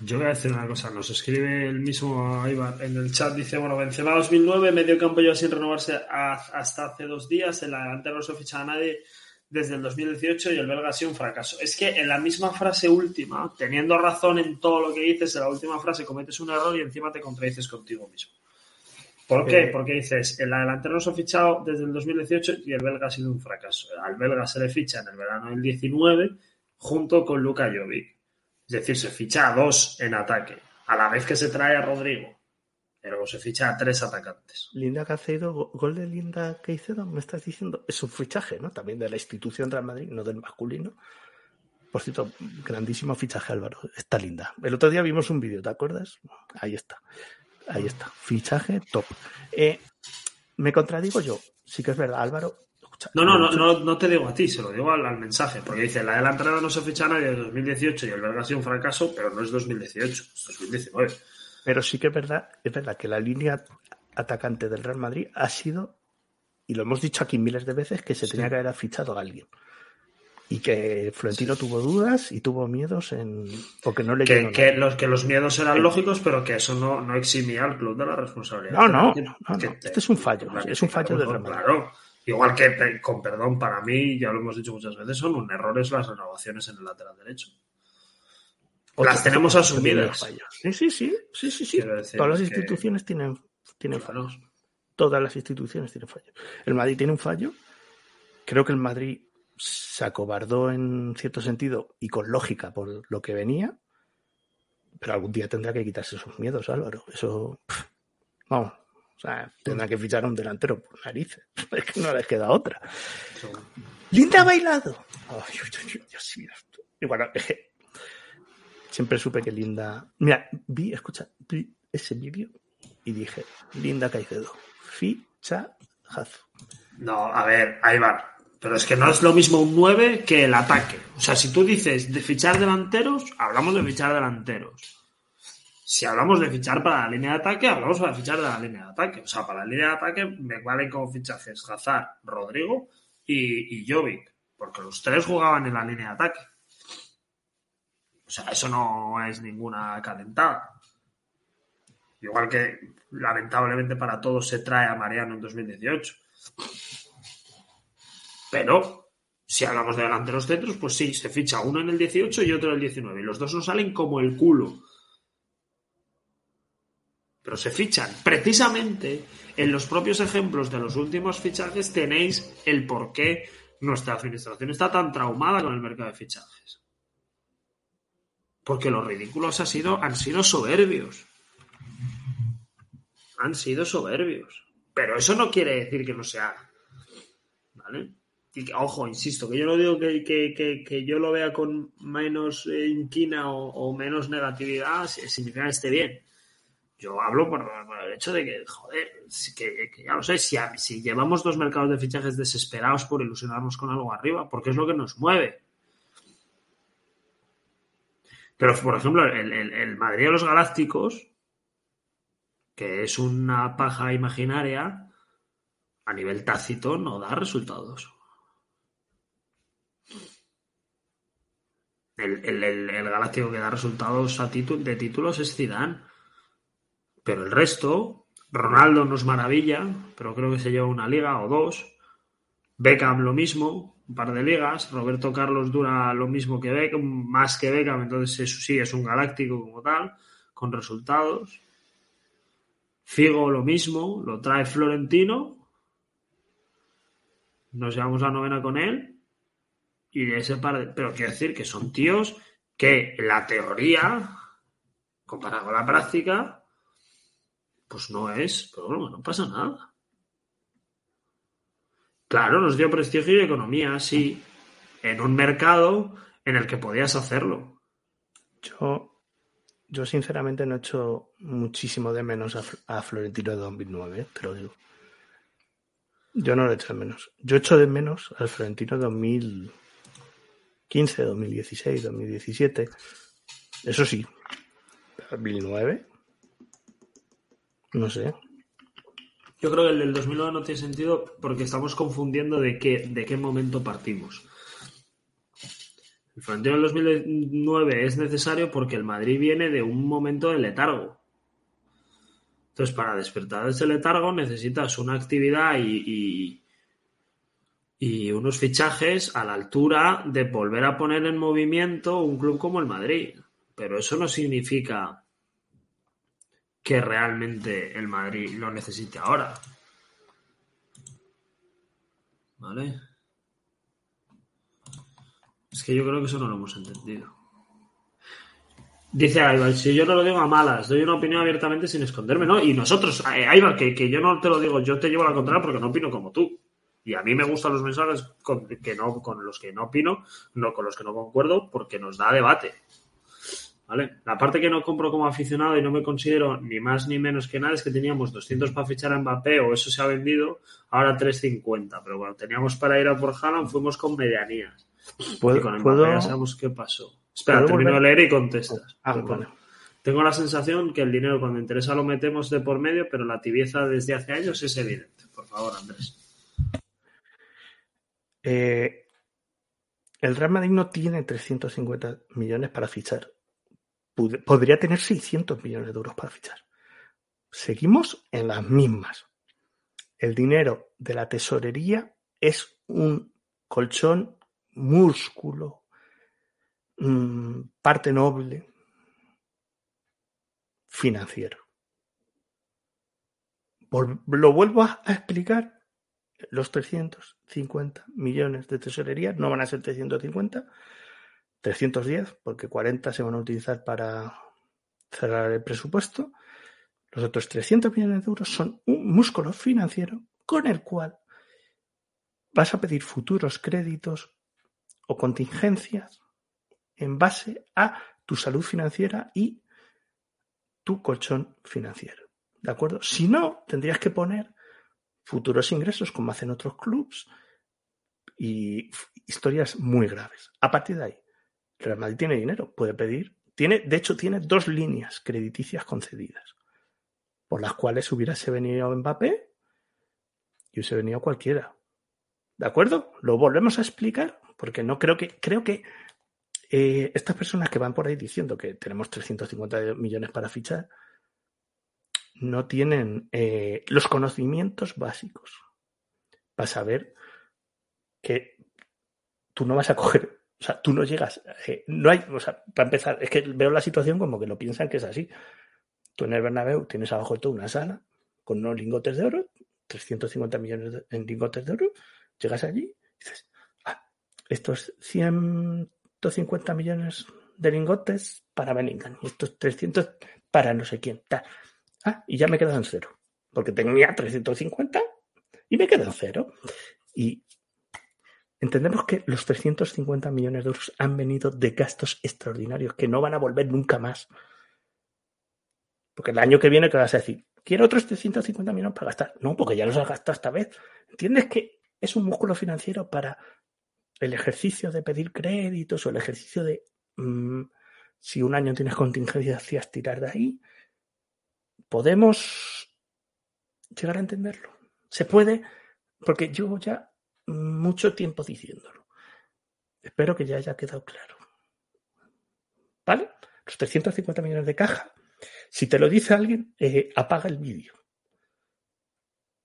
Yo voy a decir una cosa, nos escribe el mismo Ibar en el chat, dice, bueno, Benzema 2009, medio campo ya sin renovarse hasta hace dos días, el delantero no se ficha a nadie desde el 2018 y el belga ha sido un fracaso. Es que en la misma frase última, teniendo razón en todo lo que dices, en la última frase cometes un error y encima te contradices contigo mismo. ¿Por qué? Porque dices, el delantero se ha fichado desde el 2018 y el belga ha sido un fracaso. Al belga se le ficha en el verano del 19 junto con Luka Jovic. Es decir, se ficha a dos en ataque, a la vez que se trae a Rodrigo. Pero se ficha a tres atacantes. Linda Caicedo, go- gol de Linda Caicedo, me estás diciendo, es un fichaje, ¿no? También de la institución Real Madrid, no del masculino. Por cierto, grandísimo fichaje, Álvaro. Está linda. El otro día vimos un vídeo, ¿te acuerdas? Ahí está. Ahí está. Fichaje top. Eh, me contradigo yo. Sí que es verdad, Álvaro. Escucha, No, no, no, no, no te digo a ti, se lo digo al, al mensaje. Porque dice, la delantera no se ficha a nadie desde 2018 y el belga ha sido un fracaso, pero no es 2018, es 2019. Pero sí que es verdad, es verdad que la línea atacante del Real Madrid ha sido, y lo hemos dicho aquí miles de veces, que se Sí. tenía que haber fichado a alguien. Y que Florentino tuvo dudas y tuvo miedos en porque no le Que, que los, que los miedos eran lógicos, pero que eso no, no eximía al club de la responsabilidad. No, no, no, te- Este es un fallo, es un fallo del Real Madrid. Claro. Igual que, con perdón, para mí, ya lo hemos dicho muchas veces, son un errores las renovaciones en el lateral derecho. Las tenemos asumidas. Sí, sí, sí, sí, sí, sí. Todas las que- instituciones tienen, tienen Claro. fallos. Todas las instituciones tienen fallos. El Madrid tiene un fallo creo que el Madrid se acobardó en cierto sentido y con lógica por lo que venía, pero algún día tendrá que quitarse sus miedos, Álvaro. Eso, pff, vamos, o sea, tendrá que fichar a un delantero por narices. Es que no les queda otra. Linda ha bailado. Uy, Dios. Y bueno, siempre supe que Linda. Mira, vi, escucha, vi ese vídeo y dije, Linda Caicedo, fichajazo. No, a ver, ahí va. Pero es que no es lo mismo un 9 que el ataque. O sea, si tú dices de fichar delanteros, hablamos de fichar delanteros. Si hablamos de fichar para la línea de ataque, hablamos para fichar de la línea de ataque. O sea, para la línea de ataque me valen como fichajes Hazard, Rodrigo y, y Jovic. Porque los tres jugaban en la línea de ataque. O sea, eso no es ninguna calentada. Igual que lamentablemente para todos se trae a Mariano en 2018. Pero si hablamos de delanteros centros, pues sí, se ficha uno en el 18 y otro en el 19. Y los dos nos salen como el culo. Pero se fichan. Precisamente en los propios ejemplos de los últimos fichajes tenéis el por qué nuestra administración está tan traumada con el mercado de fichajes. Porque los ridículos ha sido, han sido soberbios. Han sido soberbios. Pero eso no quiere decir que no se haga. ¿Vale? Y que, ojo, insisto, que yo no digo que, que- que- yo lo vea con menos eh, inquina o, menos negatividad, si- significa que esté bien. Yo hablo por, el hecho de que, joder, que, ya lo sé, si, si llevamos dos mercados de fichajes desesperados por ilusionarnos con algo arriba, porque es lo que nos mueve. Pero, por ejemplo, el, el- el Madrid de los Galácticos, que es una paja imaginaria, a nivel tácito no da resultados. El, el- el- el Galáctico que da resultados a título, de títulos es Zidane. Pero el resto, Ronaldo nos maravilla, pero creo que se lleva una liga o dos. Beckham lo mismo, un par de ligas. Roberto Carlos dura lo mismo que Beckham, más que Beckham, entonces eso sí es un galáctico como tal, con resultados. Figo lo mismo, lo trae Florentino. Nos llevamos la novena con él. Y de ese par de... Pero quiero decir que son tíos que la teoría, comparado con la práctica, pues no es, pero bueno, no pasa nada. Claro, nos dio prestigio y economía, sí, en un mercado en el que podías hacerlo. Yo, yo sinceramente no he hecho muchísimo de menos a, Fl- a Florentino de 2009, eh, te lo digo. Yo no lo he hecho de menos. Yo echo de menos al Florentino 2015, 2016, 2017. Eso sí. 2009. No sé. Yo creo que el del 2009 no tiene sentido porque estamos confundiendo de qué, de qué momento partimos. El Florentino del 2009 es necesario porque el Madrid viene de un momento de letargo. Entonces, para despertar de ese letargo necesitas una actividad y- y unos fichajes a la altura de volver a poner en movimiento un club como el Madrid. Pero eso no significa que realmente el Madrid lo necesite ahora. ¿Vale? Es que yo creo que eso no lo hemos entendido. Dice Aibar, si yo no lo digo a malas, doy una opinión abiertamente sin esconderme, ¿no? Y nosotros, eh, Aibar, que, que yo no te lo digo, yo te llevo la contraria porque no opino como tú. Y a mí me gustan los mensajes con, que no, con los que no opino, no con los que no concuerdo, porque nos da debate. ¿Vale? La parte que no compro como aficionado y no me considero ni más ni menos que nada es que teníamos 200 para fichar a Mbappé o eso se ha vendido, ahora 350. Pero cuando teníamos para ir a por Haaland fuimos con medianías. ¿Puedo, y con Mbappé puedo- ya sabemos qué pasó. Espera, ¿Puedo termino de leer y contestas. Ah, vale. Tengo la sensación que el dinero cuando interesa lo metemos de por medio, pero la tibieza desde hace años es evidente. Por favor, Andrés. Eh, el Real Madrid no tiene 350 millones para fichar. Podría tener 600 millones de euros para fichar. Seguimos en las mismas. El dinero de la tesorería es un colchón, músculo, mm, parte noble financiero. Lo vuelvo a explicar los 350 millones de tesorería no van a ser 350, 310, porque 40 se van a utilizar para cerrar el presupuesto. Los otros 300 millones de euros son un músculo financiero con el cual vas a pedir futuros créditos o contingencias en base a tu salud financiera y tu colchón financiero. ¿De acuerdo? Si no, tendrías que poner futuros ingresos como hacen otros clubs y historias muy graves. A partir de ahí, Real Madrid tiene dinero, puede pedir. Tiene, de hecho, tiene dos líneas crediticias concedidas, por las cuales hubiese venido Mbappé y hubiese venido cualquiera. ¿De acuerdo? Lo volvemos a explicar, porque no creo que, creo que eh, estas personas que van por ahí diciendo que tenemos 350 millones para fichar, no tienen eh, los conocimientos básicos para saber que tú no vas a coger, o sea, tú no llegas, no hay, o sea, para empezar, es que veo la situación como que lo piensan que es así. Tú en el Bernabéu tienes abajo de todo una sala con unos lingotes de oro, 350 millones de, en lingotes de oro, llegas allí y dices, ah, estos 150 millones de lingotes para Bellingham y estos 300 para no sé quién. Ah, y ya me quedo en cero. Porque tenía 350 y me quedo en cero. Y entendemos que los 350 millones de euros han venido de gastos extraordinarios que no van a volver nunca más. Porque el año que viene, ¿qué vas a decir? Quiero otros 350 millones para gastar. No, porque ya los has gastado esta vez. ¿Entiendes que es un músculo financiero para el ejercicio de pedir créditos o el ejercicio de mmm, si un año tienes contingencias, tirar de ahí? podemos llegar a entenderlo. Se puede, porque llevo ya mucho tiempo diciéndolo. Espero que ya haya quedado claro. ¿Vale? Los 350 millones de caja. Si te lo dice alguien, eh, apaga el vídeo.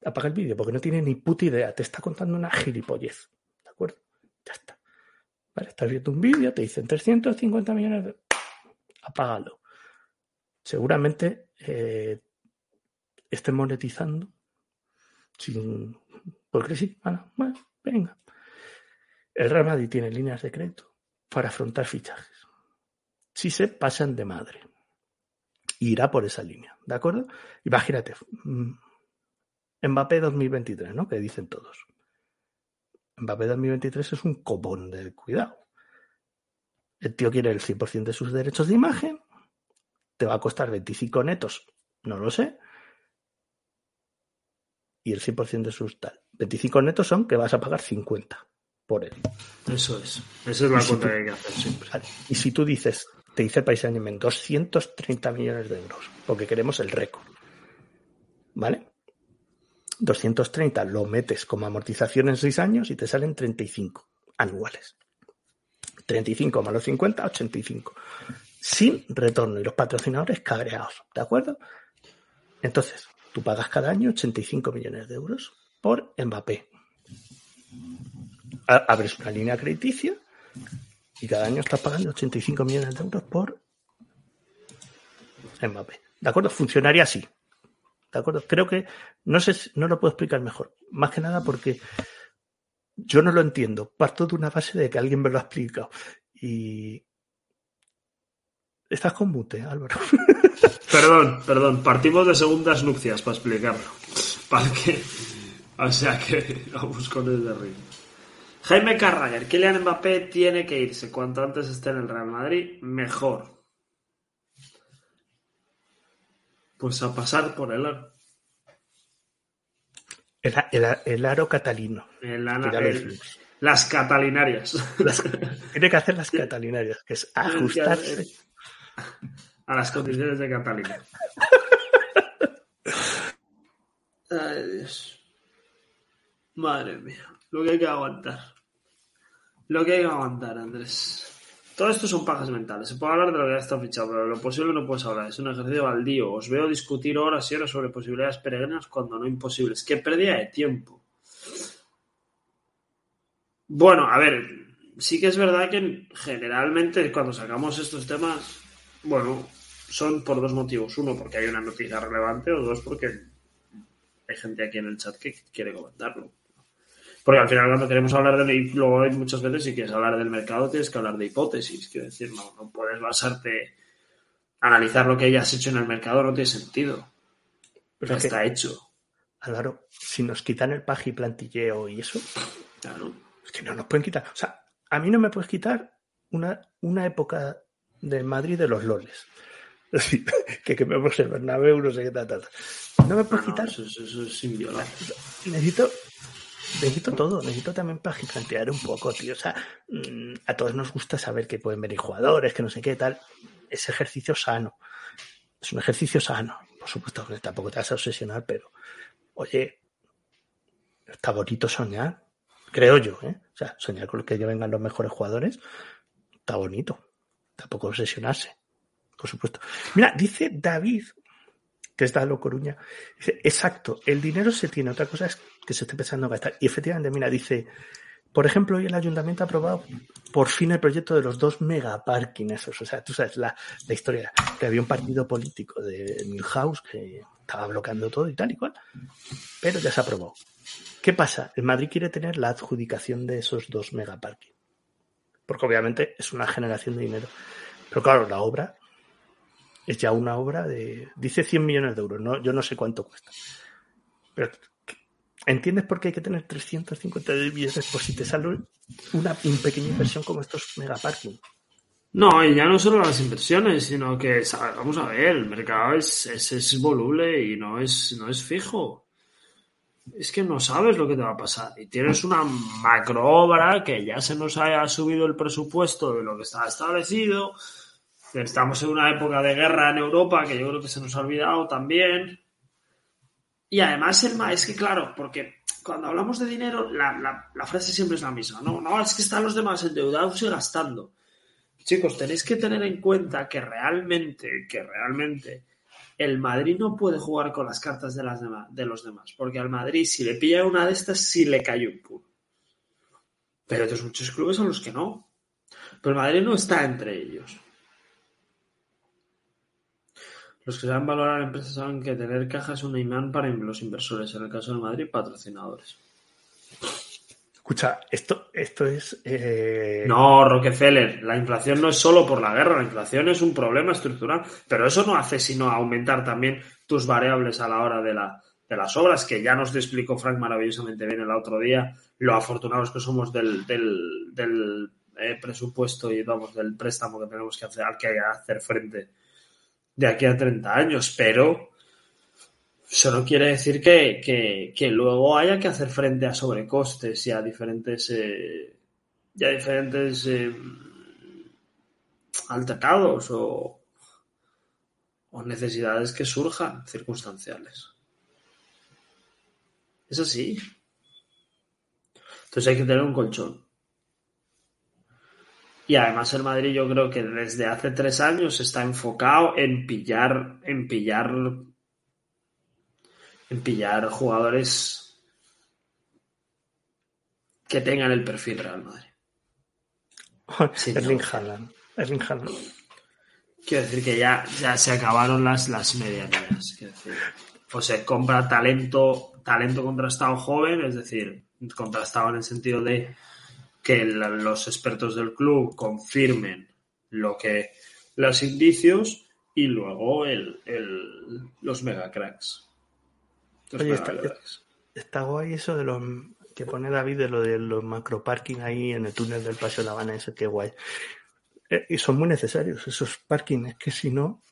Apaga el vídeo porque no tiene ni puta idea. Te está contando una gilipollez. ¿De acuerdo? Ya está. Vale, estás viendo un vídeo, te dicen 350 millones de... Apágalo. Seguramente eh, estén monetizando sin porque sí, venga. El Real Madrid tiene líneas de crédito para afrontar fichajes. Si se pasan de madre, irá por esa línea, ¿de acuerdo? Imagínate, mm, Mbappé 2023, ¿no? Que dicen todos. Mbappé 2023 es un copón de cuidado. El tío quiere el 100% de sus derechos de imagen te va a costar 25 netos, no lo sé. Y el 100% de sus tal. 25 netos son que vas a pagar 50 por él. Eso es. Esa es la cuenta que hay que hacer siempre. Y si tú dices, te dice el País Animen, 230 millones de euros, porque queremos el récord. ¿Vale? 230 lo metes como amortización en 6 años y te salen 35 anuales. 35 más los 50, 85 sin retorno y los patrocinadores cabreados, ¿de acuerdo? Entonces, tú pagas cada año 85 millones de euros por Mbappé. Abres una línea crediticia y cada año estás pagando 85 millones de euros por Mbappé. ¿De acuerdo? Funcionaría así. ¿De acuerdo? Creo que no sé, no lo puedo explicar mejor. Más que nada porque yo no lo entiendo. Parto de una base de que alguien me lo ha explicado. Y, Estás con mute, Álvaro. Perdón, perdón. Partimos de segundas nupcias para explicarlo. Para que. O sea que vamos con el de ritmo. Jaime Carragher, Kylian Mbappé tiene que irse. Cuanto antes esté en el Real Madrid, mejor. Pues a pasar por el aro. El, el, el aro catalino. El, el, las catalinarias. Las, tiene que hacer las catalinarias, que es ajustarse a las condiciones de Catalina. Ay, Dios. Madre mía, lo que hay que aguantar. Lo que hay que aguantar, Andrés. Todo esto son pajas mentales. Se puede hablar de lo que ya está fichado, pero lo posible no puedes hablar. Es un ejercicio baldío. Os veo discutir horas y horas sobre posibilidades peregrinas cuando no imposibles. Qué pérdida de tiempo. Bueno, a ver, sí que es verdad que generalmente cuando sacamos estos temas bueno, son por dos motivos. Uno, porque hay una noticia relevante, o dos, porque hay gente aquí en el chat que quiere comentarlo. Porque al final cuando queremos hablar de, y luego hay muchas veces si quieres hablar del mercado tienes que hablar de hipótesis, quiero decir, no, no puedes basarte, analizar lo que hayas hecho en el mercado no tiene sentido. Pero que, está hecho. Álvaro, si nos quitan el paji plantilleo y eso, Claro. es que no nos pueden quitar. O sea, a mí no me puedes quitar una, una época de Madrid de los loles. Que quememos el Bernabéu, no sé qué tal, tal. No me puedes No, quitar. eso, eso- eso es. Necesito, necesito todo, necesito también plantear un poco, tío. O sea, mm, a todos nos gusta saber que pueden venir jugadores, que no sé qué tal. Es ejercicio sano. Es un ejercicio sano. Por supuesto que tampoco te vas a obsesionar, pero oye, está bonito soñar. Creo yo, ¿eh? O sea, soñar con que vengan los mejores jugadores está bonito. Tampoco obsesionarse, por supuesto. Mira, dice David, que es Dalo Coruña, exacto, el dinero se tiene, otra cosa es que se esté empezando a gastar. Y efectivamente, mira, dice, por ejemplo, hoy el ayuntamiento ha aprobado por fin el proyecto de los dos megaparking. O sea, tú sabes la, la historia, que había un partido político de Milhouse que estaba bloqueando todo y tal y cual, pero ya se ha aprobado. ¿Qué pasa? El Madrid quiere tener la adjudicación de esos dos megaparking. Porque obviamente es una generación de dinero. Pero claro, la obra es ya una obra de. Dice 100 millones de euros, ¿no? yo no sé cuánto cuesta. Pero, ¿entiendes por qué hay que tener 350 millones por si te sale una pequeña inversión como estos megaparking? No, y ya no solo las inversiones, sino que, vamos a ver, el mercado es, es, es voluble y no es, no es fijo. Es que no sabes lo que te va a pasar. Y tienes una macro obra que ya se nos haya subido el presupuesto de lo que estaba establecido. Estamos en una época de guerra en Europa que yo creo que se nos ha olvidado también. Y además el es que claro, porque cuando hablamos de dinero, la frase siempre es la misma. No, no, es que están los demás endeudados y gastando. Chicos, tenéis que tener en cuenta que realmente, que realmente el Madrid no puede jugar con las cartas de, los demás, porque al Madrid si le pilla una de estas sí le cae un puro. Pero otros muchos clubes a los que no. Pero el Madrid no está entre ellos. Los que saben valorar empresas saben que tener caja es un imán para los inversores, en el caso del Madrid, patrocinadores. Escucha, esto, esto es. eh, No, Rockefeller, la inflación no es solo por la guerra, la inflación es un problema estructural, pero eso no hace sino aumentar también tus variables a la hora de, la, de las obras, que ya nos explicó Frank maravillosamente bien el otro día, lo afortunados que somos del, del, eh, presupuesto y vamos, del préstamo que tenemos que hacer, al que hacer frente de aquí a 30 años, pero eso no quiere decir que, que, luego haya que hacer frente a sobrecostes y a diferentes eh, y a diferentes eh, altercados o, o necesidades que surjan circunstanciales. Es así. Entonces hay que tener un colchón. Y además el Madrid yo creo que desde hace tres años está enfocado en pillar, en pillar, en pillar jugadores que tengan el perfil Real Madrid. Sí, Erling no. Haaland. Erling Haaland. Quiero decir que ya, ya se acabaron las, las medianías. O se compra talento, talento contrastado joven, es decir, contrastado en el sentido de que la- los expertos del club confirmen lo que los indicios y luego el, el- los mega cracks. Los Oye, está- guay eso de los que pone David de lo de los macro parking ahí en el túnel del Paseo de La Habana, ese qué guay. Eh, y son muy necesarios esos parkings, que si no,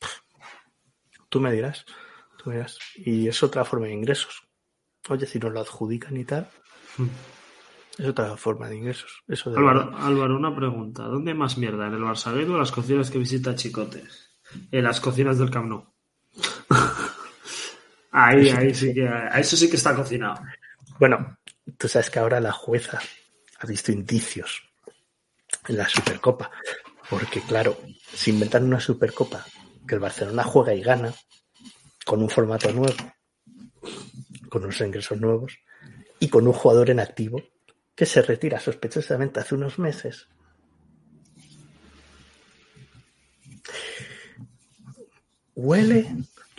tú me dirás, tú me dirás. Y es otra forma de ingresos. Oye, si nos lo adjudican y tal, es otra forma de ingresos. Eso de Álvaro, Álvaro, una pregunta. ¿Dónde hay más mierda? ¿En el Barça o en las cocinas que visita Chicote? En las cocinas del Camp Nou. Ahí, ahí sí que, a eso sí que está cocinado. Bueno, tú sabes que ahora la jueza ha visto indicios en la Supercopa. Porque, claro, se inventan una Supercopa que el Barcelona juega y gana con un formato nuevo, con unos ingresos nuevos y con un jugador en activo que se retira sospechosamente hace unos meses. Huele.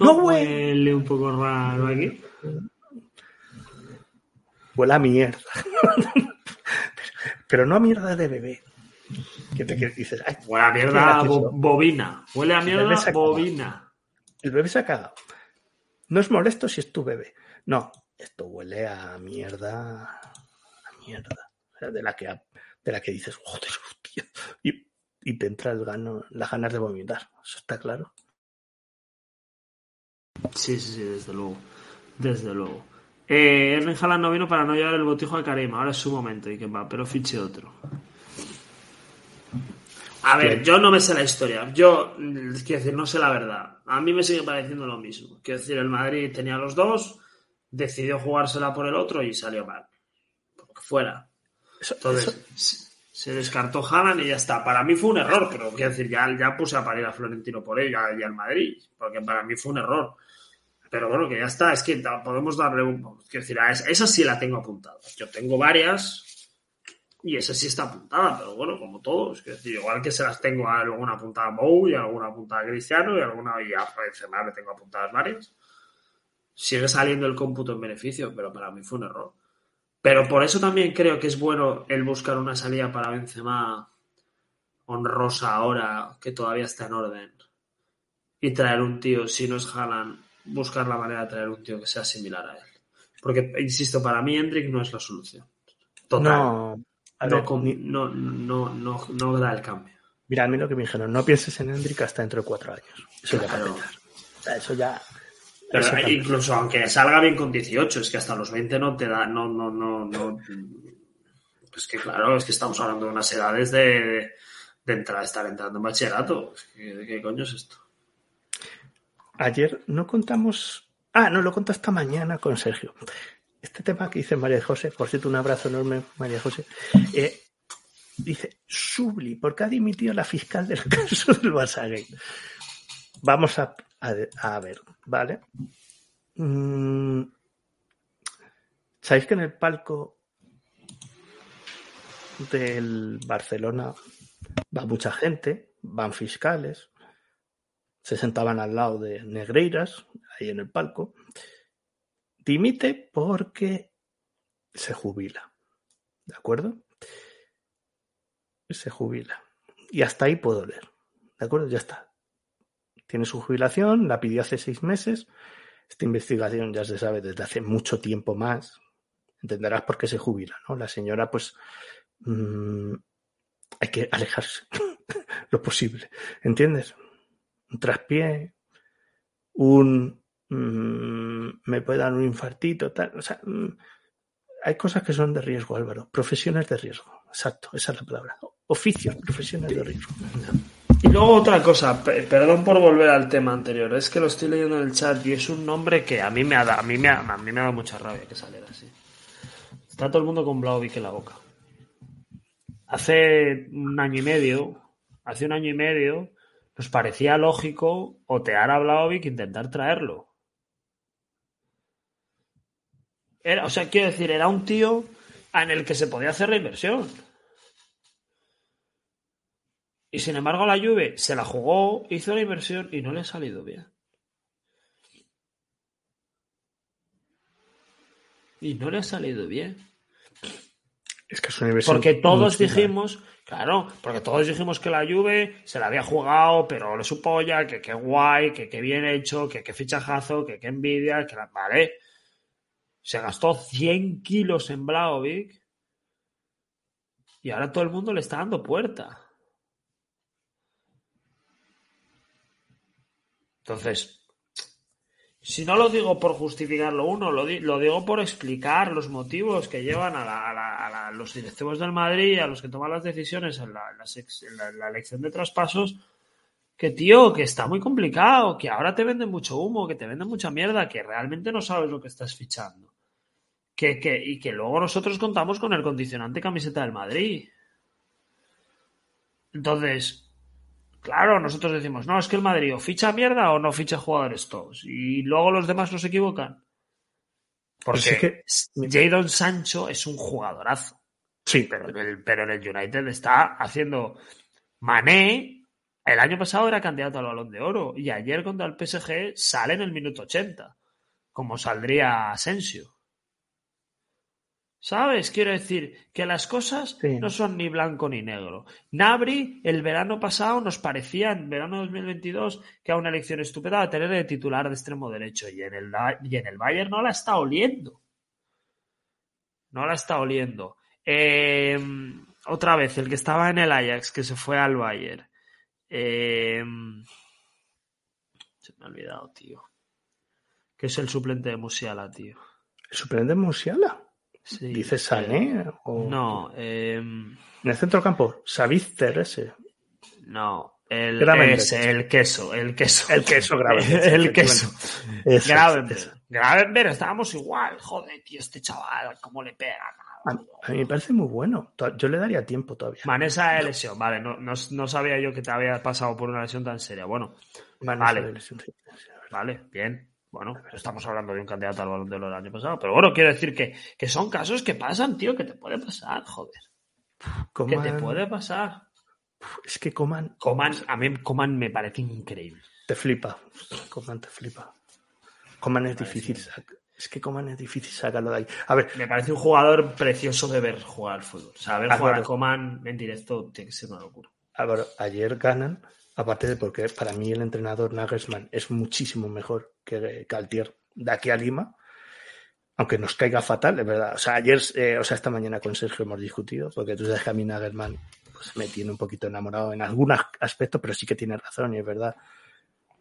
¿No huele. un poco raro aquí? huele a mierda. Pero no a mierda de bebé. Que te que dices, ay, Huele a mierda bo- bobina. Huele a El mierda acaba. bobina. El bebé se ha cagado. No es molesto si es tu bebé. No, esto huele a mierda. A mierda. De la que, de la que dices, joder, hostia. Y, y te entra el gano, las ganas de vomitar. Eso está claro. Sí, sí, sí, desde luego. Desde luego. Eh, Erling Haaland no vino para no llevar el botijo a Karim. Ahora es su momento y que va, pero fiche otro. A ver, yo no me sé la historia. Yo, quiero decir, no sé la verdad. A mí me sigue pareciendo lo mismo. Quiero decir, el Madrid tenía los dos, decidió jugársela por el otro y salió mal. Por lo que fuera. Entonces, se- descartó Haaland y ya está. Para mí fue un error, pero quiero decir, ya, ya puse a parir a Florentino por ello y al Madrid, porque para mí fue un error. Pero bueno, que ya está, es que podemos darle un... Decir, esa, sí la tengo apuntada. Yo tengo varias y esa sí está apuntada, pero bueno, como todos. Decir, igual que se las tengo a alguna apuntada a Bou y alguna apuntada a Cristiano y alguna y a Benzema le tengo apuntadas varias. Sigue saliendo el cómputo en beneficio, pero para mí fue un error. Pero por eso también creo que es bueno el buscar una salida para Benzema honrosa ahora, que todavía está en orden. Y traer un tío, si no es Haaland, buscar la manera de traer un tío que sea similar a él. Porque, insisto, para mí Hendrik no es la solución. Total. no, no, ni- no, no, no, no da el cambio. mira, a mí lo que me dijeron, no pienses en Hendrik hasta dentro de cuatro años. Eso ya Claro. para empezar. O sea, eso ya. Pero eso incluso aunque salga bien con 18, es que hasta los 20 no te da, no, no, no, no. Es que claro, es que estamos hablando de unas edades de, de entrar, estar entrando en bachillerato. ¿Qué coño es esto? Ayer no contamos. Ah, no, lo conté esta mañana con Sergio. Este tema que dice María José, por cierto, un abrazo enorme, María José. eh, dice, Subli, porque ha dimitido la fiscal del caso del Basagate. Vamos a ver, ¿vale? Mm, ¿Sabéis que en el palco del Barcelona va mucha gente, van fiscales, se sentaban al lado de Negreiras, ahí en el palco. Dimite porque se jubila. ¿De acuerdo? Se jubila. Y hasta ahí puedo leer. ¿De acuerdo? Ya está. Tiene su jubilación, la pidió hace seis meses. Esta investigación ya se sabe desde hace mucho tiempo más. Entenderás por qué se jubila, ¿no? La señora, pues, mm, hay que alejarse lo posible. ¿Entiendes? Un traspié, un mm, me puede dar un infartito, tal. O sea, mm, hay cosas que son de riesgo, Álvaro. Profesiones de riesgo. Exacto, esa es la palabra. Oficios, profesiones de riesgo. Y luego otra cosa, pe- perdón por volver al tema anterior, es que lo estoy leyendo en el chat y es un nombre que a mí me ha dado, a mí me ha, a mí me ha dado mucha rabia que saliera así. Está todo el mundo con Blaovic en la boca. Hace un año y medio, hace un año y medio, nos parecía lógico otear a Blaovic e intentar traerlo. Era, o sea, quiero decir, era un tío en el que se podía hacer la inversión. Y sin embargo la Juve se la jugó, hizo la inversión y no le ha salido bien. Y no le ha salido bien. Es que es una inversión Porque todos dijimos, claro, porque todos dijimos que la Juve se la había jugado, pero le su polla, que qué guay, que qué bien hecho, que qué fichajazo, que qué envidia, que la... Vale. Se gastó 100 kilos en Blaovic y ahora todo el mundo le está dando puerta. Entonces, si no lo digo por justificarlo uno, lo, di- lo digo por explicar los motivos que llevan a, la- a la- a los directivos del Madrid, a los que toman las decisiones en la, en la sex- en la- en la elección de traspasos, que tío, que está muy complicado, que ahora te venden mucho humo, que te venden mucha mierda, que realmente no sabes lo que estás fichando. Que, que, y que luego nosotros contamos con el condicionante camiseta del Madrid. Entonces, Claro, nosotros decimos, no, es que el Madrid o ficha mierda o no ficha jugadores todos. Y luego los demás no se equivocan. Porque Pero sí que- Jadon Sancho es un jugadorazo. Sí, Pero en, el, pero en el United está haciendo. Mané, el año pasado era candidato al balón de oro. Y ayer contra el PSG sale en el minuto 80. Como saldría Asensio. ¿Sabes? Quiero decir que las cosas Sí. no son ni blanco ni negro. Nabri, el verano pasado, nos parecía, en verano 2022, que era una elección estúpida tener de titular de extremo derecho. Y en el, y en el Bayern no la está oliendo. No la está oliendo. Eh, otra vez, el que estaba en el Ajax, que se fue al Bayern. Eh, se me ha olvidado, tío. Que es el suplente de Musiala, tío. ¿El suplente de Musiala? Sí, ¿Dices eh, Sané? o- No, eh, En el centro campo, Savitzer ese. no. El, ese, el queso, el queso. El queso Gravenberch, el queso. Gravenberch. Gravenberch, estábamos igual. Joder, tío, este chaval, cómo le pega. A, a mí me parece muy bueno. Yo le daría tiempo todavía. Manesa de lesión, vale, no, no, no sabía yo que te había pasado por una lesión tan seria. Bueno, vale. lesión, sí. vale, bien. Bueno, estamos hablando de un candidato al balón de oro del año pasado. Pero bueno, quiero decir que, que son casos que pasan, tío, que te puede pasar, joder. Que te Coman- puede pasar. Es que Coman Coman, a mí Coman me parece increíble. te flipa. Coman te flipa. Coman es difícil. Es que Coman es difícil sacarlo de ahí. A ver, Me parece un jugador precioso de ver jugar al fútbol. O sea, ver jugar a. Coman en directo tiene que ser una locura. Álvaro, ayer ganan, aparte de porque para mí el entrenador Nagelsmann es muchísimo mejor que Galtier de aquí a Lima, aunque nos caiga fatal, es verdad. O sea, ayer, eh, o sea, esta mañana con Sergio hemos discutido, porque tú sabes que a mí Nagelsmann pues, me tiene un poquito enamorado en algunos aspectos, pero sí que tiene razón y es verdad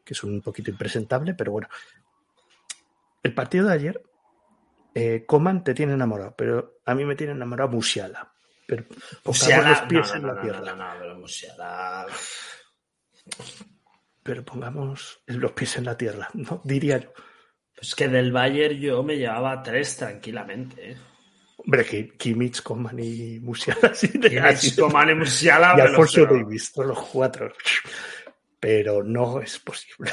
que es un poquito impresentable, pero bueno. El partido de ayer, eh, Coman te tiene enamorado, pero a mí me tiene enamorado Musiala. Pero Musiala, los pies no, en la tierra. no, pero Musiala... pero pongamos los pies en la tierra, ¿no? Diría yo. Pues que del Bayern yo me llevaba tres tranquilamente. ¿eh? Hombre, que Kimmich, Coman y Musiala así de- Coman y Musiala... y Alfonso Davis, todos los cuatro. Pero no es posible.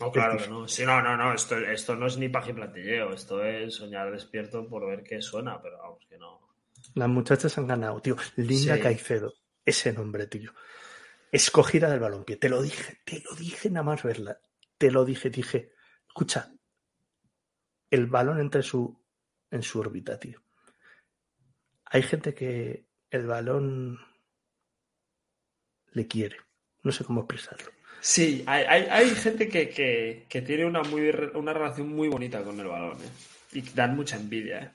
No, claro que no. Sí, no, no, no. Esto, esto no es ni paje plantilleo. Esto es soñar despierto por ver qué suena, pero vamos, que no. Las muchachas han ganado, tío. Linda Sí. Caicedo, ese nombre, tío. Escogida del balompié. Te lo dije, te lo dije nada más verla. Te lo dije, dije. Escucha, el balón entra en su, en su órbita, tío. Hay gente que el balón le quiere. No sé cómo expresarlo. Sí, hay, hay, hay gente que, que, que tiene una, muy, una relación muy bonita con el balón, ¿eh? Y dan mucha envidia, ¿eh?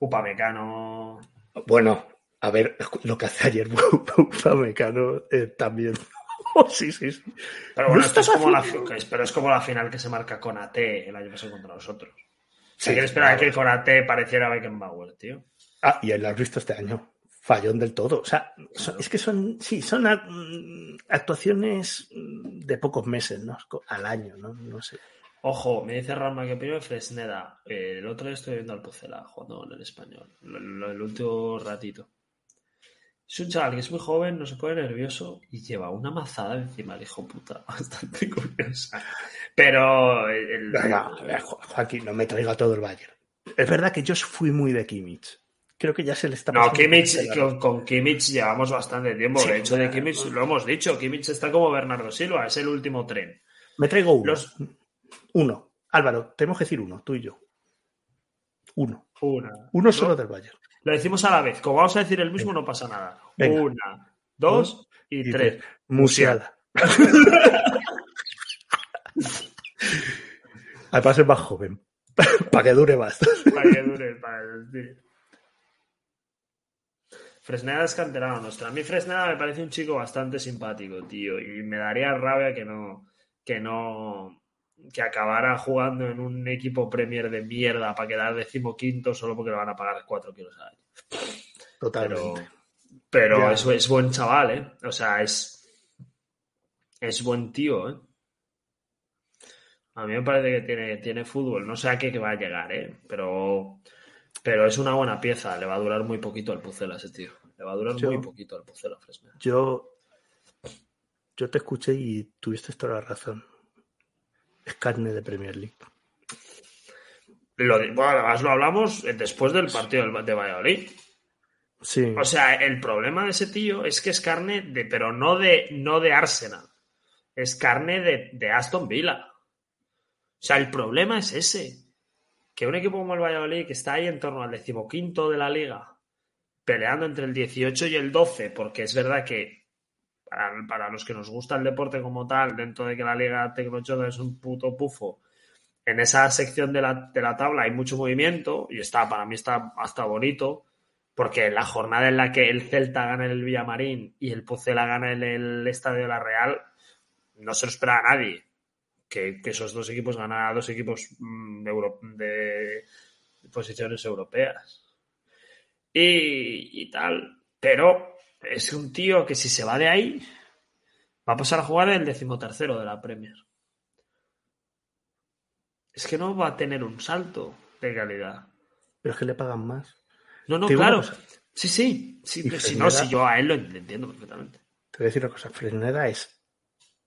Upamecano... Bueno, a ver, lo que hace ayer Upamecano eh, también. Oh, sí, sí, sí. Pero No bueno, esto es como la, haciendo- que es- pero es como la final que se marca con AT el año pasado contra nosotros. Sí, ¿Quién esperaba claro. que con AT pareciera Beckenbauer, tío? Ah, y lo has visto este año. Fallón del todo. O sea, son- es que son, sí, son mm, actuaciones mm, de pocos meses, ¿no? Al año, ¿no? No sé. Ojo, me dice Rama que primero Fresneda. Eh, el otro día estoy viendo al Pucela jugando en el español. Lo- lo- el último ratito. Es un chaval que es muy joven, no se pone nervioso y lleva una mazada encima el hijo puta. Bastante curiosa. Pero. el- ver, Jo- Joaquín, no me traiga todo el Bayern. Es verdad que yo fui muy de Kimmich. Creo que ya se le está No, Kimmich, con, con Kimmich llevamos bastante tiempo. Sí, de hecho, de. Kimmich lo hemos dicho. Kimmich está como Bernardo Silva, es el último tren. Me traigo uno. Los- Uno. Álvaro, tenemos que decir uno, tú y yo. Uno. Una. Uno solo del Bayern. Lo decimos a la vez. Como vamos a decir el mismo, no pasa nada. Venga. Una, dos y, Y tres. tres. Musiala. Al paso es más joven. Para que dure más. Para que dure, para sí. Fresneda es canterano nuestro. A mí Fresneda me parece un chico bastante simpático, tío. Y me daría rabia que no, que no, que acabara jugando en un equipo Premier de mierda para quedar decimoquinto solo porque le van a pagar cuatro kilos al año. Totalmente. pero es, es buen chaval, ¿eh? O sea, es, es buen tío, ¿eh? A mí me parece que tiene, tiene fútbol. No sé a qué va a llegar, ¿eh? Pero, pero es una buena pieza. Le va a durar muy poquito al Pucela ese tío. Le va a durar Yo- muy poquito al Pucela Fresneda. Yo, yo te escuché y tuviste toda la razón. Es carne de Premier League. Lo, bueno, además lo hablamos después del partido de Valladolid. Sí. O sea, el problema de ese tío es que es carne de, pero no de, no de Arsenal. Es carne de, de Aston Villa. O sea, el problema es ese. Que un equipo como el Valladolid, que está ahí en torno al decimoquinto de la liga, peleando entre el 18 y el 12, porque es verdad que para, los que nos gusta el deporte como tal, dentro de que la liga Tecnochoda es un puto pufo, en esa sección de la, de la tabla hay mucho movimiento y está, para mí está hasta bonito, porque la jornada en la que el Celta gana en el Villamarín y el Pucela gana en el Estadio de la Real, no se lo espera a nadie que, que esos dos equipos ganan a dos equipos mm, de, Euro- de posiciones europeas. Y, y tal. Pero es un tío que si se va de ahí, va a pasar a jugar el decimotercero de la Premier. Es que no va a tener un salto de calidad. Pero es que le pagan más. No, no, claro. Sí, sí. sí si no, si yo a él lo entiendo perfectamente. Te voy a decir una cosa. Fresneda es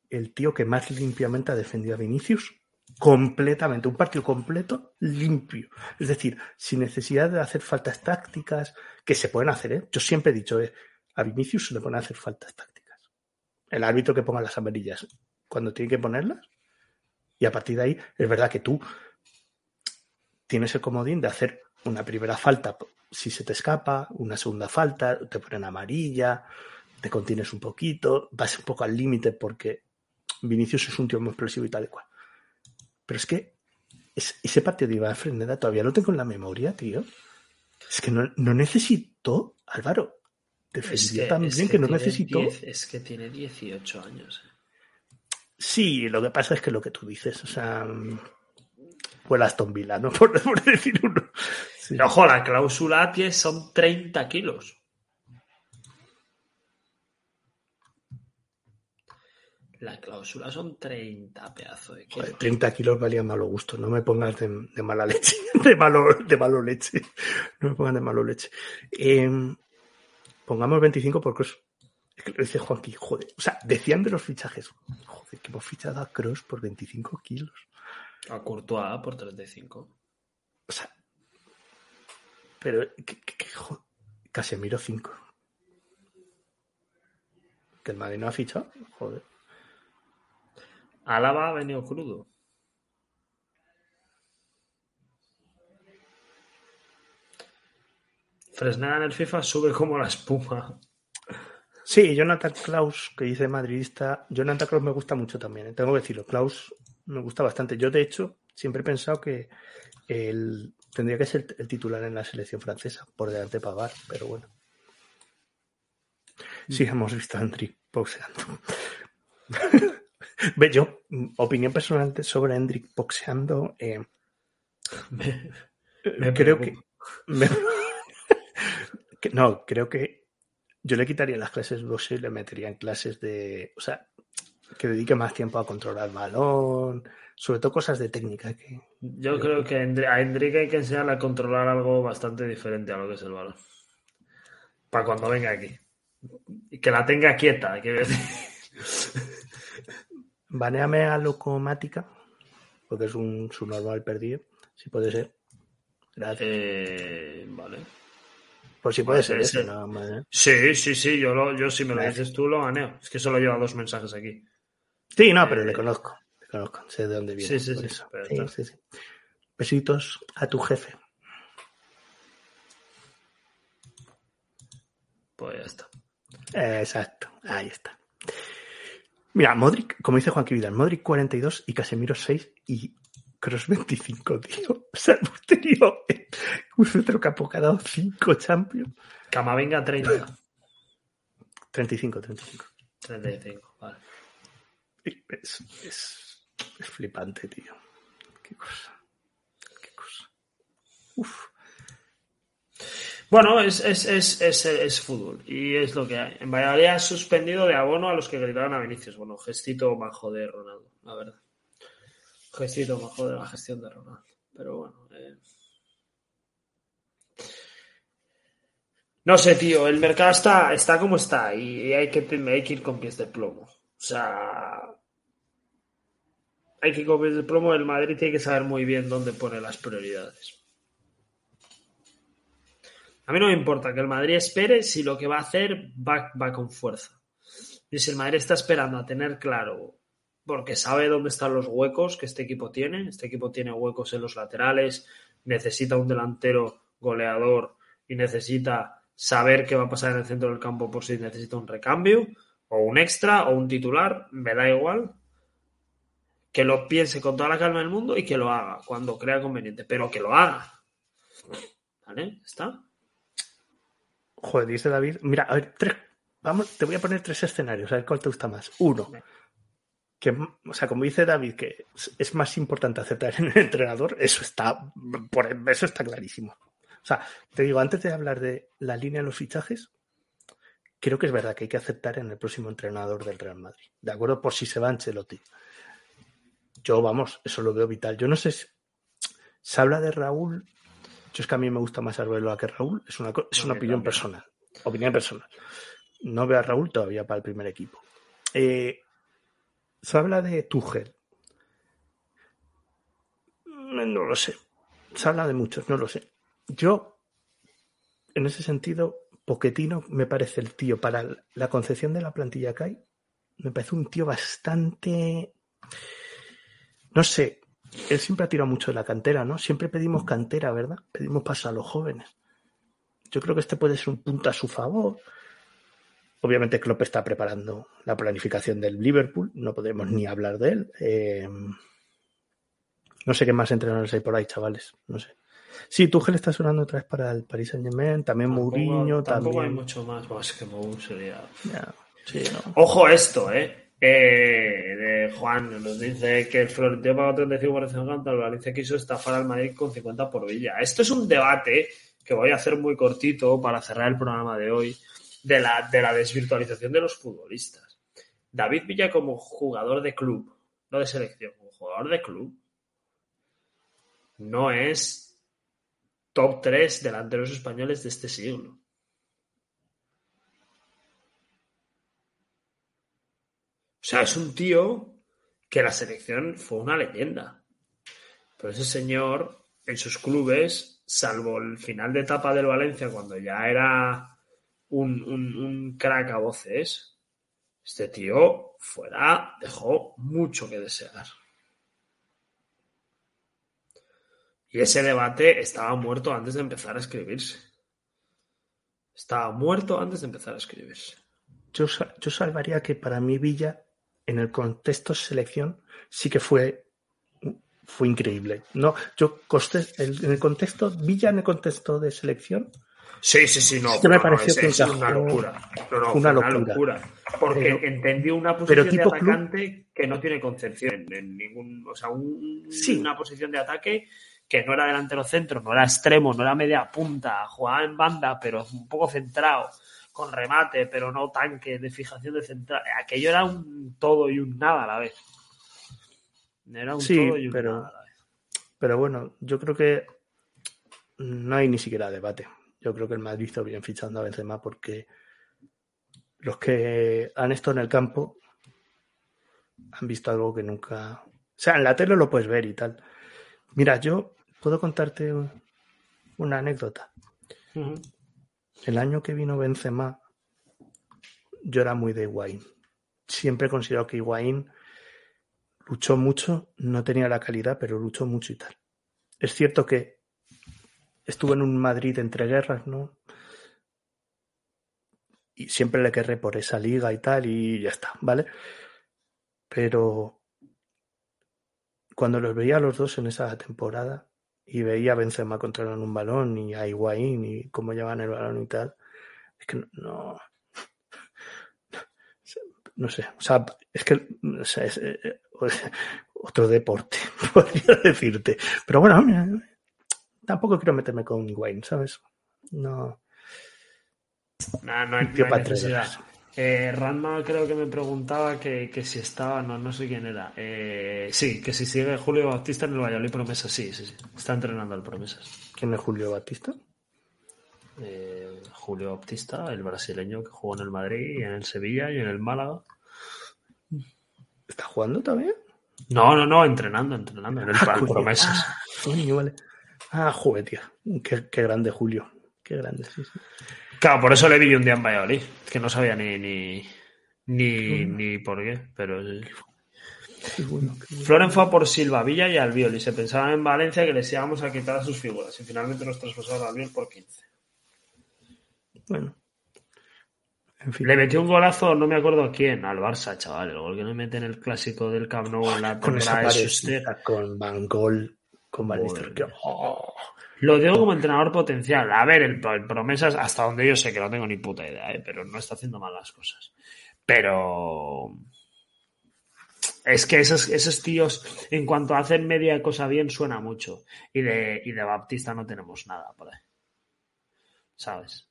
el tío que más limpiamente ha defendido a Vinicius. Completamente. Un partido completo limpio. Es decir, sin necesidad de hacer faltas tácticas, que se pueden hacer, ¿eh? Yo siempre he dicho, ¿eh? a Vinicius se le pueden hacer faltas tácticas. El árbitro que ponga las amarillas cuando tiene que ponerlas. Y a partir de ahí, es verdad que tú tienes el comodín de hacer una primera falta si se te escapa, una segunda falta, te ponen amarilla, te contienes un poquito, vas un poco al límite porque Vinicius es un tío muy explosivo y tal y cual. Pero es que es- ese partido de Iván Freneda todavía lo tengo en la memoria, tío. Es que no, no necesitó, Álvaro, defendió tan bien que, no tiene necesitó. 10 es que tiene 18 años. eh. Sí, lo que pasa es que lo que tú dices, o sea, fue el Aston Villa, ¿no? Por, por decir uno. Sí. Ojo, la cláusula tiene, son 30 kilos. La cláusula son 30 pedazos de kilos. Joder, 30 kilos valía malo gusto. No me pongas de, de mala leche. De malo, de malo leche. No me pongas de malo leche. Eh, pongamos 25 por Cross. Es que lo dice Juanqui, joder. O sea, decían de los fichajes. Joder, que hemos fichado a Cross por 25 kilos. A Courtois por 35. O sea. Pero, que, que- que, jo- Casemiro 5. Que el Madrid no ha fichado. Joder. Álava ha venido crudo. Fresneda en el FIFA sube como la espuma. Sí, Jonathan Klaus, que dice madridista. Jonathan Klaus me gusta mucho también, ¿eh? tengo que decirlo. Klaus me gusta bastante. Yo, de hecho, siempre he pensado que él tendría que ser el titular en la selección francesa, por delante de Pavar, pero bueno. Sí, hemos visto a Hendrik boxeando. Ve, yo, mm, opinión personal de- sobre Hendrik boxeando, eh, Me- Me creo que, me- que- No, creo que yo le quitaría las clases de boxeo y le metería en clases de. O sea, que dedique más tiempo a controlar el balón, sobre todo cosas de técnica. Que, Yo creo que a Enrique hay que enseñarle a controlar algo bastante diferente a lo que es el balón. Para cuando venga aquí. Y que la tenga quieta, decir. baneame a Locomática, porque es un subnormal perdido, si puede ser. Gracias. Eh, vale. Por si puede ser ese-. ¿eh? Sí, sí, sí, yo, lo, yo si me lo dices tú lo ganeo. Es que solo lleva dos mensajes aquí. Sí, no, pero Eh, le conozco. Le conozco, sé de dónde viene. Sí, sí, sí. Besitos a tu jefe. Pues ya está. Eh, Exacto, ahí está. Mira, Modric, como dice Juan Vidal, Modric 42 y Casemiro 6 y Cross 25, tío. O sea, hemos tenido un centrocampo que ha dado 5 Champions. Camavinga 30. 35, 35. 35, vale. Y Es, es, es flipante, tío. Qué cosa. Qué cosa. Uf. Bueno, es, es, es, es, es fútbol y es lo que hay. En Valladolid ha suspendido de abono a los que gritaron a Vinicius. Bueno, gestito majo de Ronaldo, la verdad. Gestito majo de la gestión de Ronaldo. Pero bueno. eh. No sé, tío, el mercado está, está como está y hay que, hay que ir con pies de plomo. O sea, hay que ir con pies de plomo. El Madrid tiene que saber muy bien dónde pone las prioridades. A mí no me importa que el Madrid espere si lo que va a hacer va, con fuerza. Y si el Madrid está esperando a tener claro, porque sabe dónde están los huecos que este equipo tiene, este equipo tiene huecos en los laterales, necesita un delantero goleador y necesita saber qué va a pasar en el centro del campo por si necesita un recambio o un extra o un titular, me da igual. Que lo piense con toda la calma del mundo y que lo haga cuando crea conveniente, pero que lo haga. ¿Vale? ¿Está? Joder, dice David. Mira, a ver, tres. Vamos, te voy a poner tres escenarios, a ver cuál te gusta más. Uno, que, o sea, como dice David, que es- más importante aceptar en el entrenador, eso está, por eso está clarísimo. O sea, te digo, antes de hablar de la línea de los fichajes, creo que es verdad que hay que aceptar en el próximo entrenador del Real Madrid. ¿De acuerdo? Por si se va Ancelotti. Yo, vamos, eso lo veo vital. Yo no sé si se habla de Raúl. Yo es que a mí me gusta más Arbeloa que Raúl. Es una, es una opinión personal. Opinión personal. No veo a Raúl todavía para el primer equipo. Eh, se habla de Tuchel. Mm, No lo sé. Se habla de muchos, no lo sé. Yo, en ese sentido, Poquetino me parece el tío para la concepción de la plantilla que hay. Me parece un tío bastante. No sé. Él siempre ha tirado mucho de la cantera, ¿no? Siempre pedimos cantera, ¿verdad? Pedimos paso a los jóvenes. Yo creo que este puede ser un punto a su favor. Obviamente Klopp está preparando la planificación del Liverpool, no podemos ni hablar de él. Eh, no sé qué más entrenadores hay por ahí, chavales, no sé. Sí, Tuchel está sonando otra vez para el Paris Saint Germain, también Tampoco- Mourinho, tampoco hay también. mucho más. Es que Mou sería. Sí, no. Ojo esto, ¿eh? Eh, Juan nos dice que el Florentino pagó 35 por Encanta, el Valencia quiso estafar al Madrid con 50 por Villa. Esto es un debate que voy a hacer muy cortito para cerrar el programa de hoy de la, de la desvirtualización de los futbolistas. David Villa como jugador de club, no de selección, como jugador de club, no es top 3 delanteros españoles de este siglo. Sea, es un tío que la selección fue una leyenda. Pero ese señor, en sus clubes, salvo el final de etapa del Valencia, cuando ya era un, un- un crack a voces, este tío fuera dejó mucho que desear. Y ese debate estaba muerto antes de empezar a escribirse. Estaba muerto antes de empezar a escribirse. Yo, yo salvaría que para mí Villa, en el contexto selección, sí que fue, fue increíble. No, yo coste- el- en el contexto, Villa en el contexto de selección, Sí, sí, sí, no. Que me no, pareció que es una locura. No, no, una locura. locura. Porque Pero- entendió una posición tipo de club- atacante que no tiene concepción en ningún. O sea, un- Sí. una posición de ataque que no era delantero centro, no era extremo, no era media punta, jugaba en banda, pero un poco centrado, con remate, pero no tanque, de fijación de central. Aquello era un todo y un nada a la vez. Era un Sí, todo y un pero- nada a la vez. pero bueno, yo creo que no hay ni siquiera debate. Yo creo que el Madrid hizo bien fichando a Benzema porque los que han estado en el campo han visto algo que nunca... O sea, en la tele lo puedes ver y tal. Mira, yo puedo contarte un- una anécdota. El año que vino Benzema, yo era muy de Higuaín. Siempre he considerado que Higuaín luchó mucho, no tenía la calidad, pero luchó mucho y tal. Es cierto que estuvo en un Madrid entre guerras, ¿no? Y siempre le querré por esa liga y tal, y ya está, ¿vale? Pero cuando los veía a los dos en esa temporada y veía a Benzema controlar un balón y a Higuaín y cómo llevan el balón y tal, es que no, no, sé, o sea, es que o sea, es, eh, otro deporte, podría decirte. Pero bueno, mira, tampoco quiero meterme con Higuaín, ¿sabes? No. Nah, no hay, no hay necesidad. Eh, Ranma creo que me preguntaba que, que si estaba, no, no sé quién era. Eh, sí, que si sigue Julio Bautista en el Valladolid Promesas, sí, sí, sí. Está entrenando al Promesas. ¿Quién es Julio Batista? Eh, Julio Bautista, el brasileño que jugó en el Madrid, y en el Sevilla y en el Málaga. ¿Está jugando también? No, no, no, entrenando, entrenando en el, Ah. Promesas. Ah, vale. Ah, joder, tío. Qué, qué grande Julio. Qué grande, sí, sí. Claro, por eso le vi un día en Valladolid, que no sabía ni, ni, ni, Mm. ni por qué, pero. Qué bueno, qué bueno. Floren fue a por Silva, Villa y Albiol y se pensaba en Valencia que les íbamos a quitar a sus figuras y finalmente nos traspasaron a Albiol por 15. Bueno. En fin. Le metió un golazo, no me acuerdo a quién, al Barça, chaval. El gol que le mete en el clásico del Camp Nou en la con esa de Schuster. con Van Gol, con Van. Oh, Lo tengo como entrenador potencial. A ver, el, promesas, hasta donde yo sé que no tengo ni puta idea, ¿eh? pero no está haciendo mal las cosas. Pero. Es que esos, esos tíos, en cuanto hacen media cosa bien, suena mucho. Y de, y de Baptista no tenemos nada por ahí. ¿Sabes?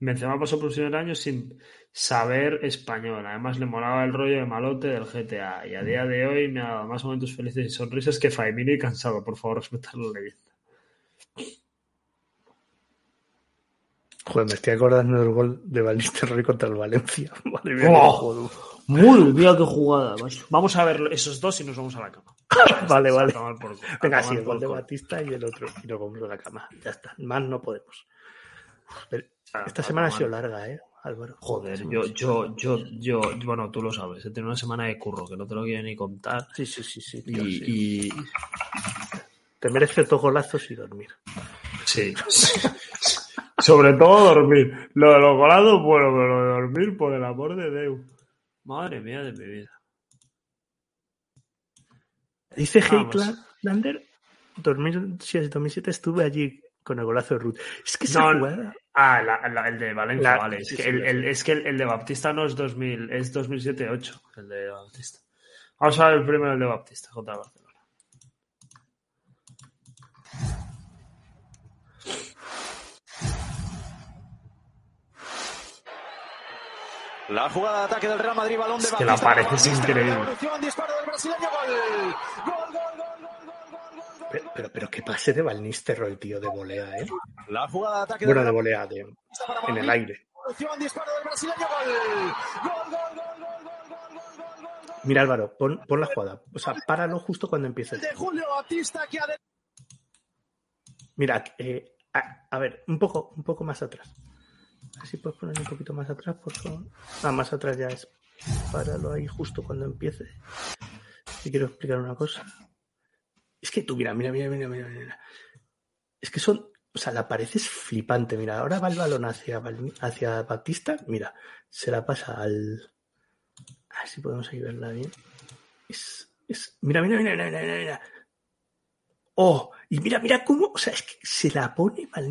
Benzema pasó por el primer año sin saber español. Además, le molaba el rollo de malote del GTA. Y a día de hoy me ha dado más momentos felices y sonrisas que Faimini y cansado. Por favor, respetar la leyenda. Joder, me estoy acordando del gol de Nistelrooy contra el Valencia. Madre mía, Oh. qué. Muy bien, qué jugada. macho. Vamos a ver esos dos y nos vamos a la cama. Vale, vale. Por Venga, sí, el gol de. Batista y el otro. Y nos vamos a la cama. Ya está. Más no podemos. Pero esta semana ha sido larga, ¿eh, Álvaro? Joder, yo, yo, yo, yo, bueno, tú lo sabes, he tenido una semana de curro que no te lo quiero ni contar. Sí, sí, sí, sí. Y, sí. Te mereces dos golazos y dormir. sí. Sobre todo dormir. Lo de los golados, bueno, pero lo de dormir, por el amor de Dios. Madre mía de mi vida. Dice Vamos. Heitlander, 2006-2007 estuve allí con el golazo de Ruth. Es que esa No, jugada... Ah, la- la- el de Valencia, La- vale. Es sí, que, sí, el, el- es que el, el de Baptista no es 2000, es 2007-8, el de Baptista. Vamos a ver el primero, el de Baptista, contra el Barcelona. La jugada de ataque del Real Madrid, balón de es que la pared es increíble. Pero, pero, qué pase de Van Nistelrooy, tío, de volea, ¿eh? La jugada de ataque Buena de volea, tío. En el aire. Mira, Álvaro, pon, pon, la jugada. O sea, páralo justo cuando empiece. De Mira, eh, a, a, ver, un poco, un poco más atrás. Así puedes poner un poquito más atrás, por favor. Ah, más atrás ya es. Páralo ahí justo cuando empiece. Te quiero explicar una cosa. Es que tú, mira, mira, mira, mira, mira, mira. Es que son. O sea, la pared es flipante. Mira, ahora va el balón hacia, hacia Batista. Mira, se la pasa al. A ver si podemos ahí verla bien. Es. es mira, mira, mira, mira, mira, mira, mira. Oh, y mira, mira cómo. O sea, es que se la pone Van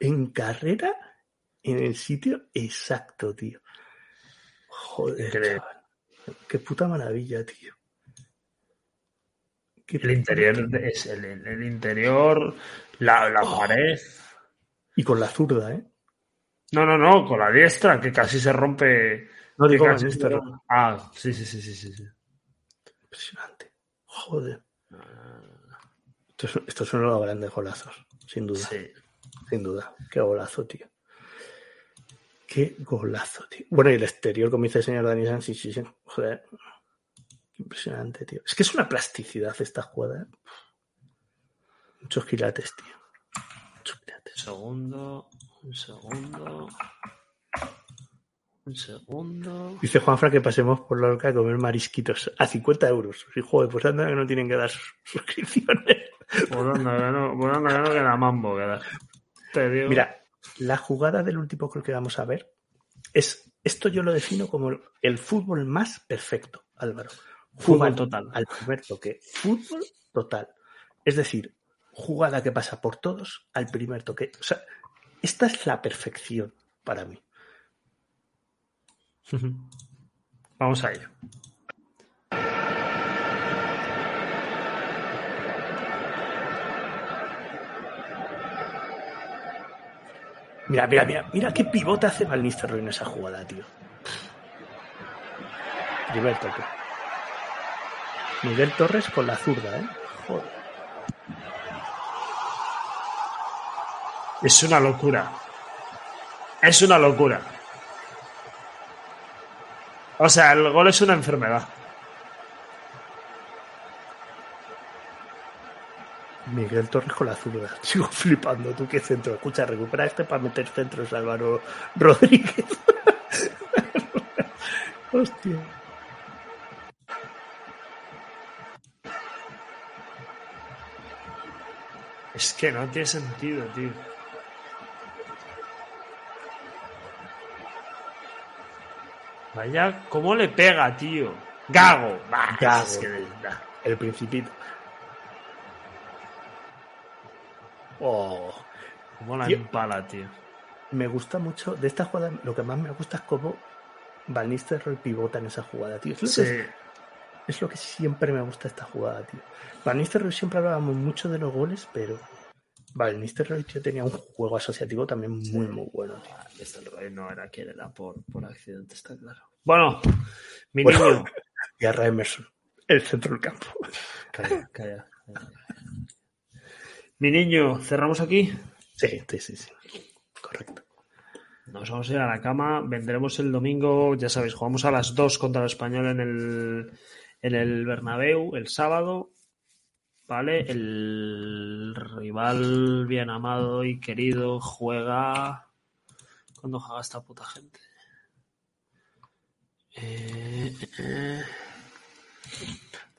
en carrera en el sitio exacto, tío. Joder, chaval. Qué puta maravilla, tío. Qué El interior de- es el, el- interior, la, la Oh. pared. Y con la zurda, ¿eh? No, no, no, con la diestra, que casi se rompe. No digo. Ah, sí, sí, sí, sí, sí. Impresionante. Joder. Esto es, estos son los grandes golazos, sin duda. Sí. Sin duda. Qué golazo, tío. Qué golazo, tío. Bueno, y el exterior, como dice el señor Dani Sanz, sí, sí, sí. Joder. Qué impresionante, tío. Es que es una plasticidad esta jugada. ¿eh? Muchos quilates, tío. Muchos quilates. Un segundo, un segundo. Un segundo. Dice Juanfra que pasemos por Lorca a comer marisquitos a 50 euros. Sí, joder, pues anda que no tienen que dar sus suscripciones. Pues anda, que no, pues anda, que no queda mambo, queda. Te digo. Mira, la jugada del último gol que vamos a ver es esto yo lo defino como el fútbol más perfecto, Álvaro. Fútbol total. Al primer toque. Fútbol total. Es decir, jugada que pasa por todos al primer toque. O sea, esta es la perfección para mí. Vamos a ello. Mira, mira, mira, mira qué pivote hace Van Nistelrooy en esa jugada, tío. Primer toque. Miguel Torres con la zurda, ¿eh? Joder. Es una locura. Es una locura. O sea, el gol es una enfermedad. Miguel Torres con la zurda. Sigo flipando, tú qué centro. Escucha, recupera este para meter centros, Álvaro Rodríguez. Hostia. Es que no tiene sentido, tío. Vaya, ¿cómo le pega, tío? Gago. Gago. El principito. Oh, ¿Cómo la Tío. empala, tío? me gusta mucho. De esta jugada, lo que más me gusta es cómo Van Nistelrooy pivota en esa jugada, tío. Es lo, Sí. que, es lo que siempre me gusta esta jugada, tío. Van Nistelrooy siempre hablábamos mucho de los goles, pero Van Nistelrooy tío, tenía un juego asociativo también muy, muy bueno, tío. El rey no era quien era por, por accidente, está claro. Bueno, mi Bueno. niño. Y a Emerson, el centro del campo. Calla, calla, calla. Mi niño, ¿cerramos aquí? Sí, sí, sí, sí. Correcto. Nos vamos a ir a la cama. Vendremos el domingo, ya sabéis, jugamos a las 2 contra el español en el, en el Bernabéu el sábado. ¿Vale? El rival bien amado y querido juega. ¿Cuándo juega esta puta gente? Eh, eh.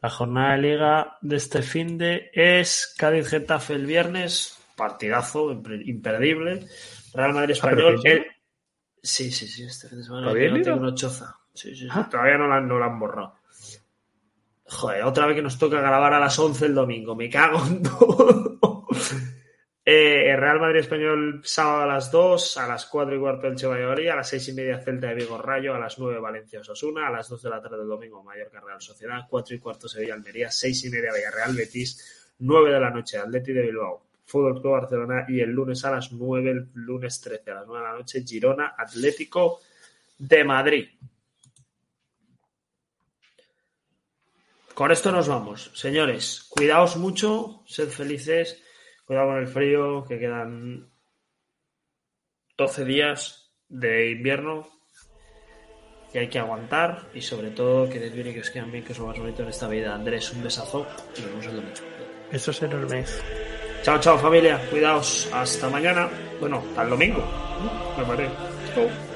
La jornada de liga de este fin de es Cádiz Getafe el viernes, partidazo imperdible. Real Madrid Ah, Español. el- Sí, sí, sí, este fin de semana una choza. Sí, sí, sí, Ah. Todavía no la, no la han borrado. Joder, otra vez que nos toca grabar a las 11 el domingo. Me cago en todo. Eh, Real Madrid Español sábado a las 2, a las 4 y cuarto el Valladolid, a las 6 y media Celta de Vigo Rayo, a las 9 Valencia Osasuna, a las 2 de la tarde del domingo Mallorca Real Sociedad, 4 y cuarto Sevilla Almería, 6 y media Villarreal Betis, 9 de la noche Atleti de Bilbao, Fútbol Club Barcelona y el lunes a las 9, el lunes 13 a las 9 de la noche Girona Atlético de Madrid. Con esto nos vamos. Señores, cuidaos mucho, sed felices, cuidado con el frío, que quedan 12 días de invierno y hay que aguantar y sobre todo que les viene que os quedan bien, que es lo más bonito en esta vida. Andrés, un besazo y nos vemos el domingo. Eso es enormes. Chao, chao familia, cuidaos, hasta mañana. Bueno, hasta el domingo. Me parece. Chao.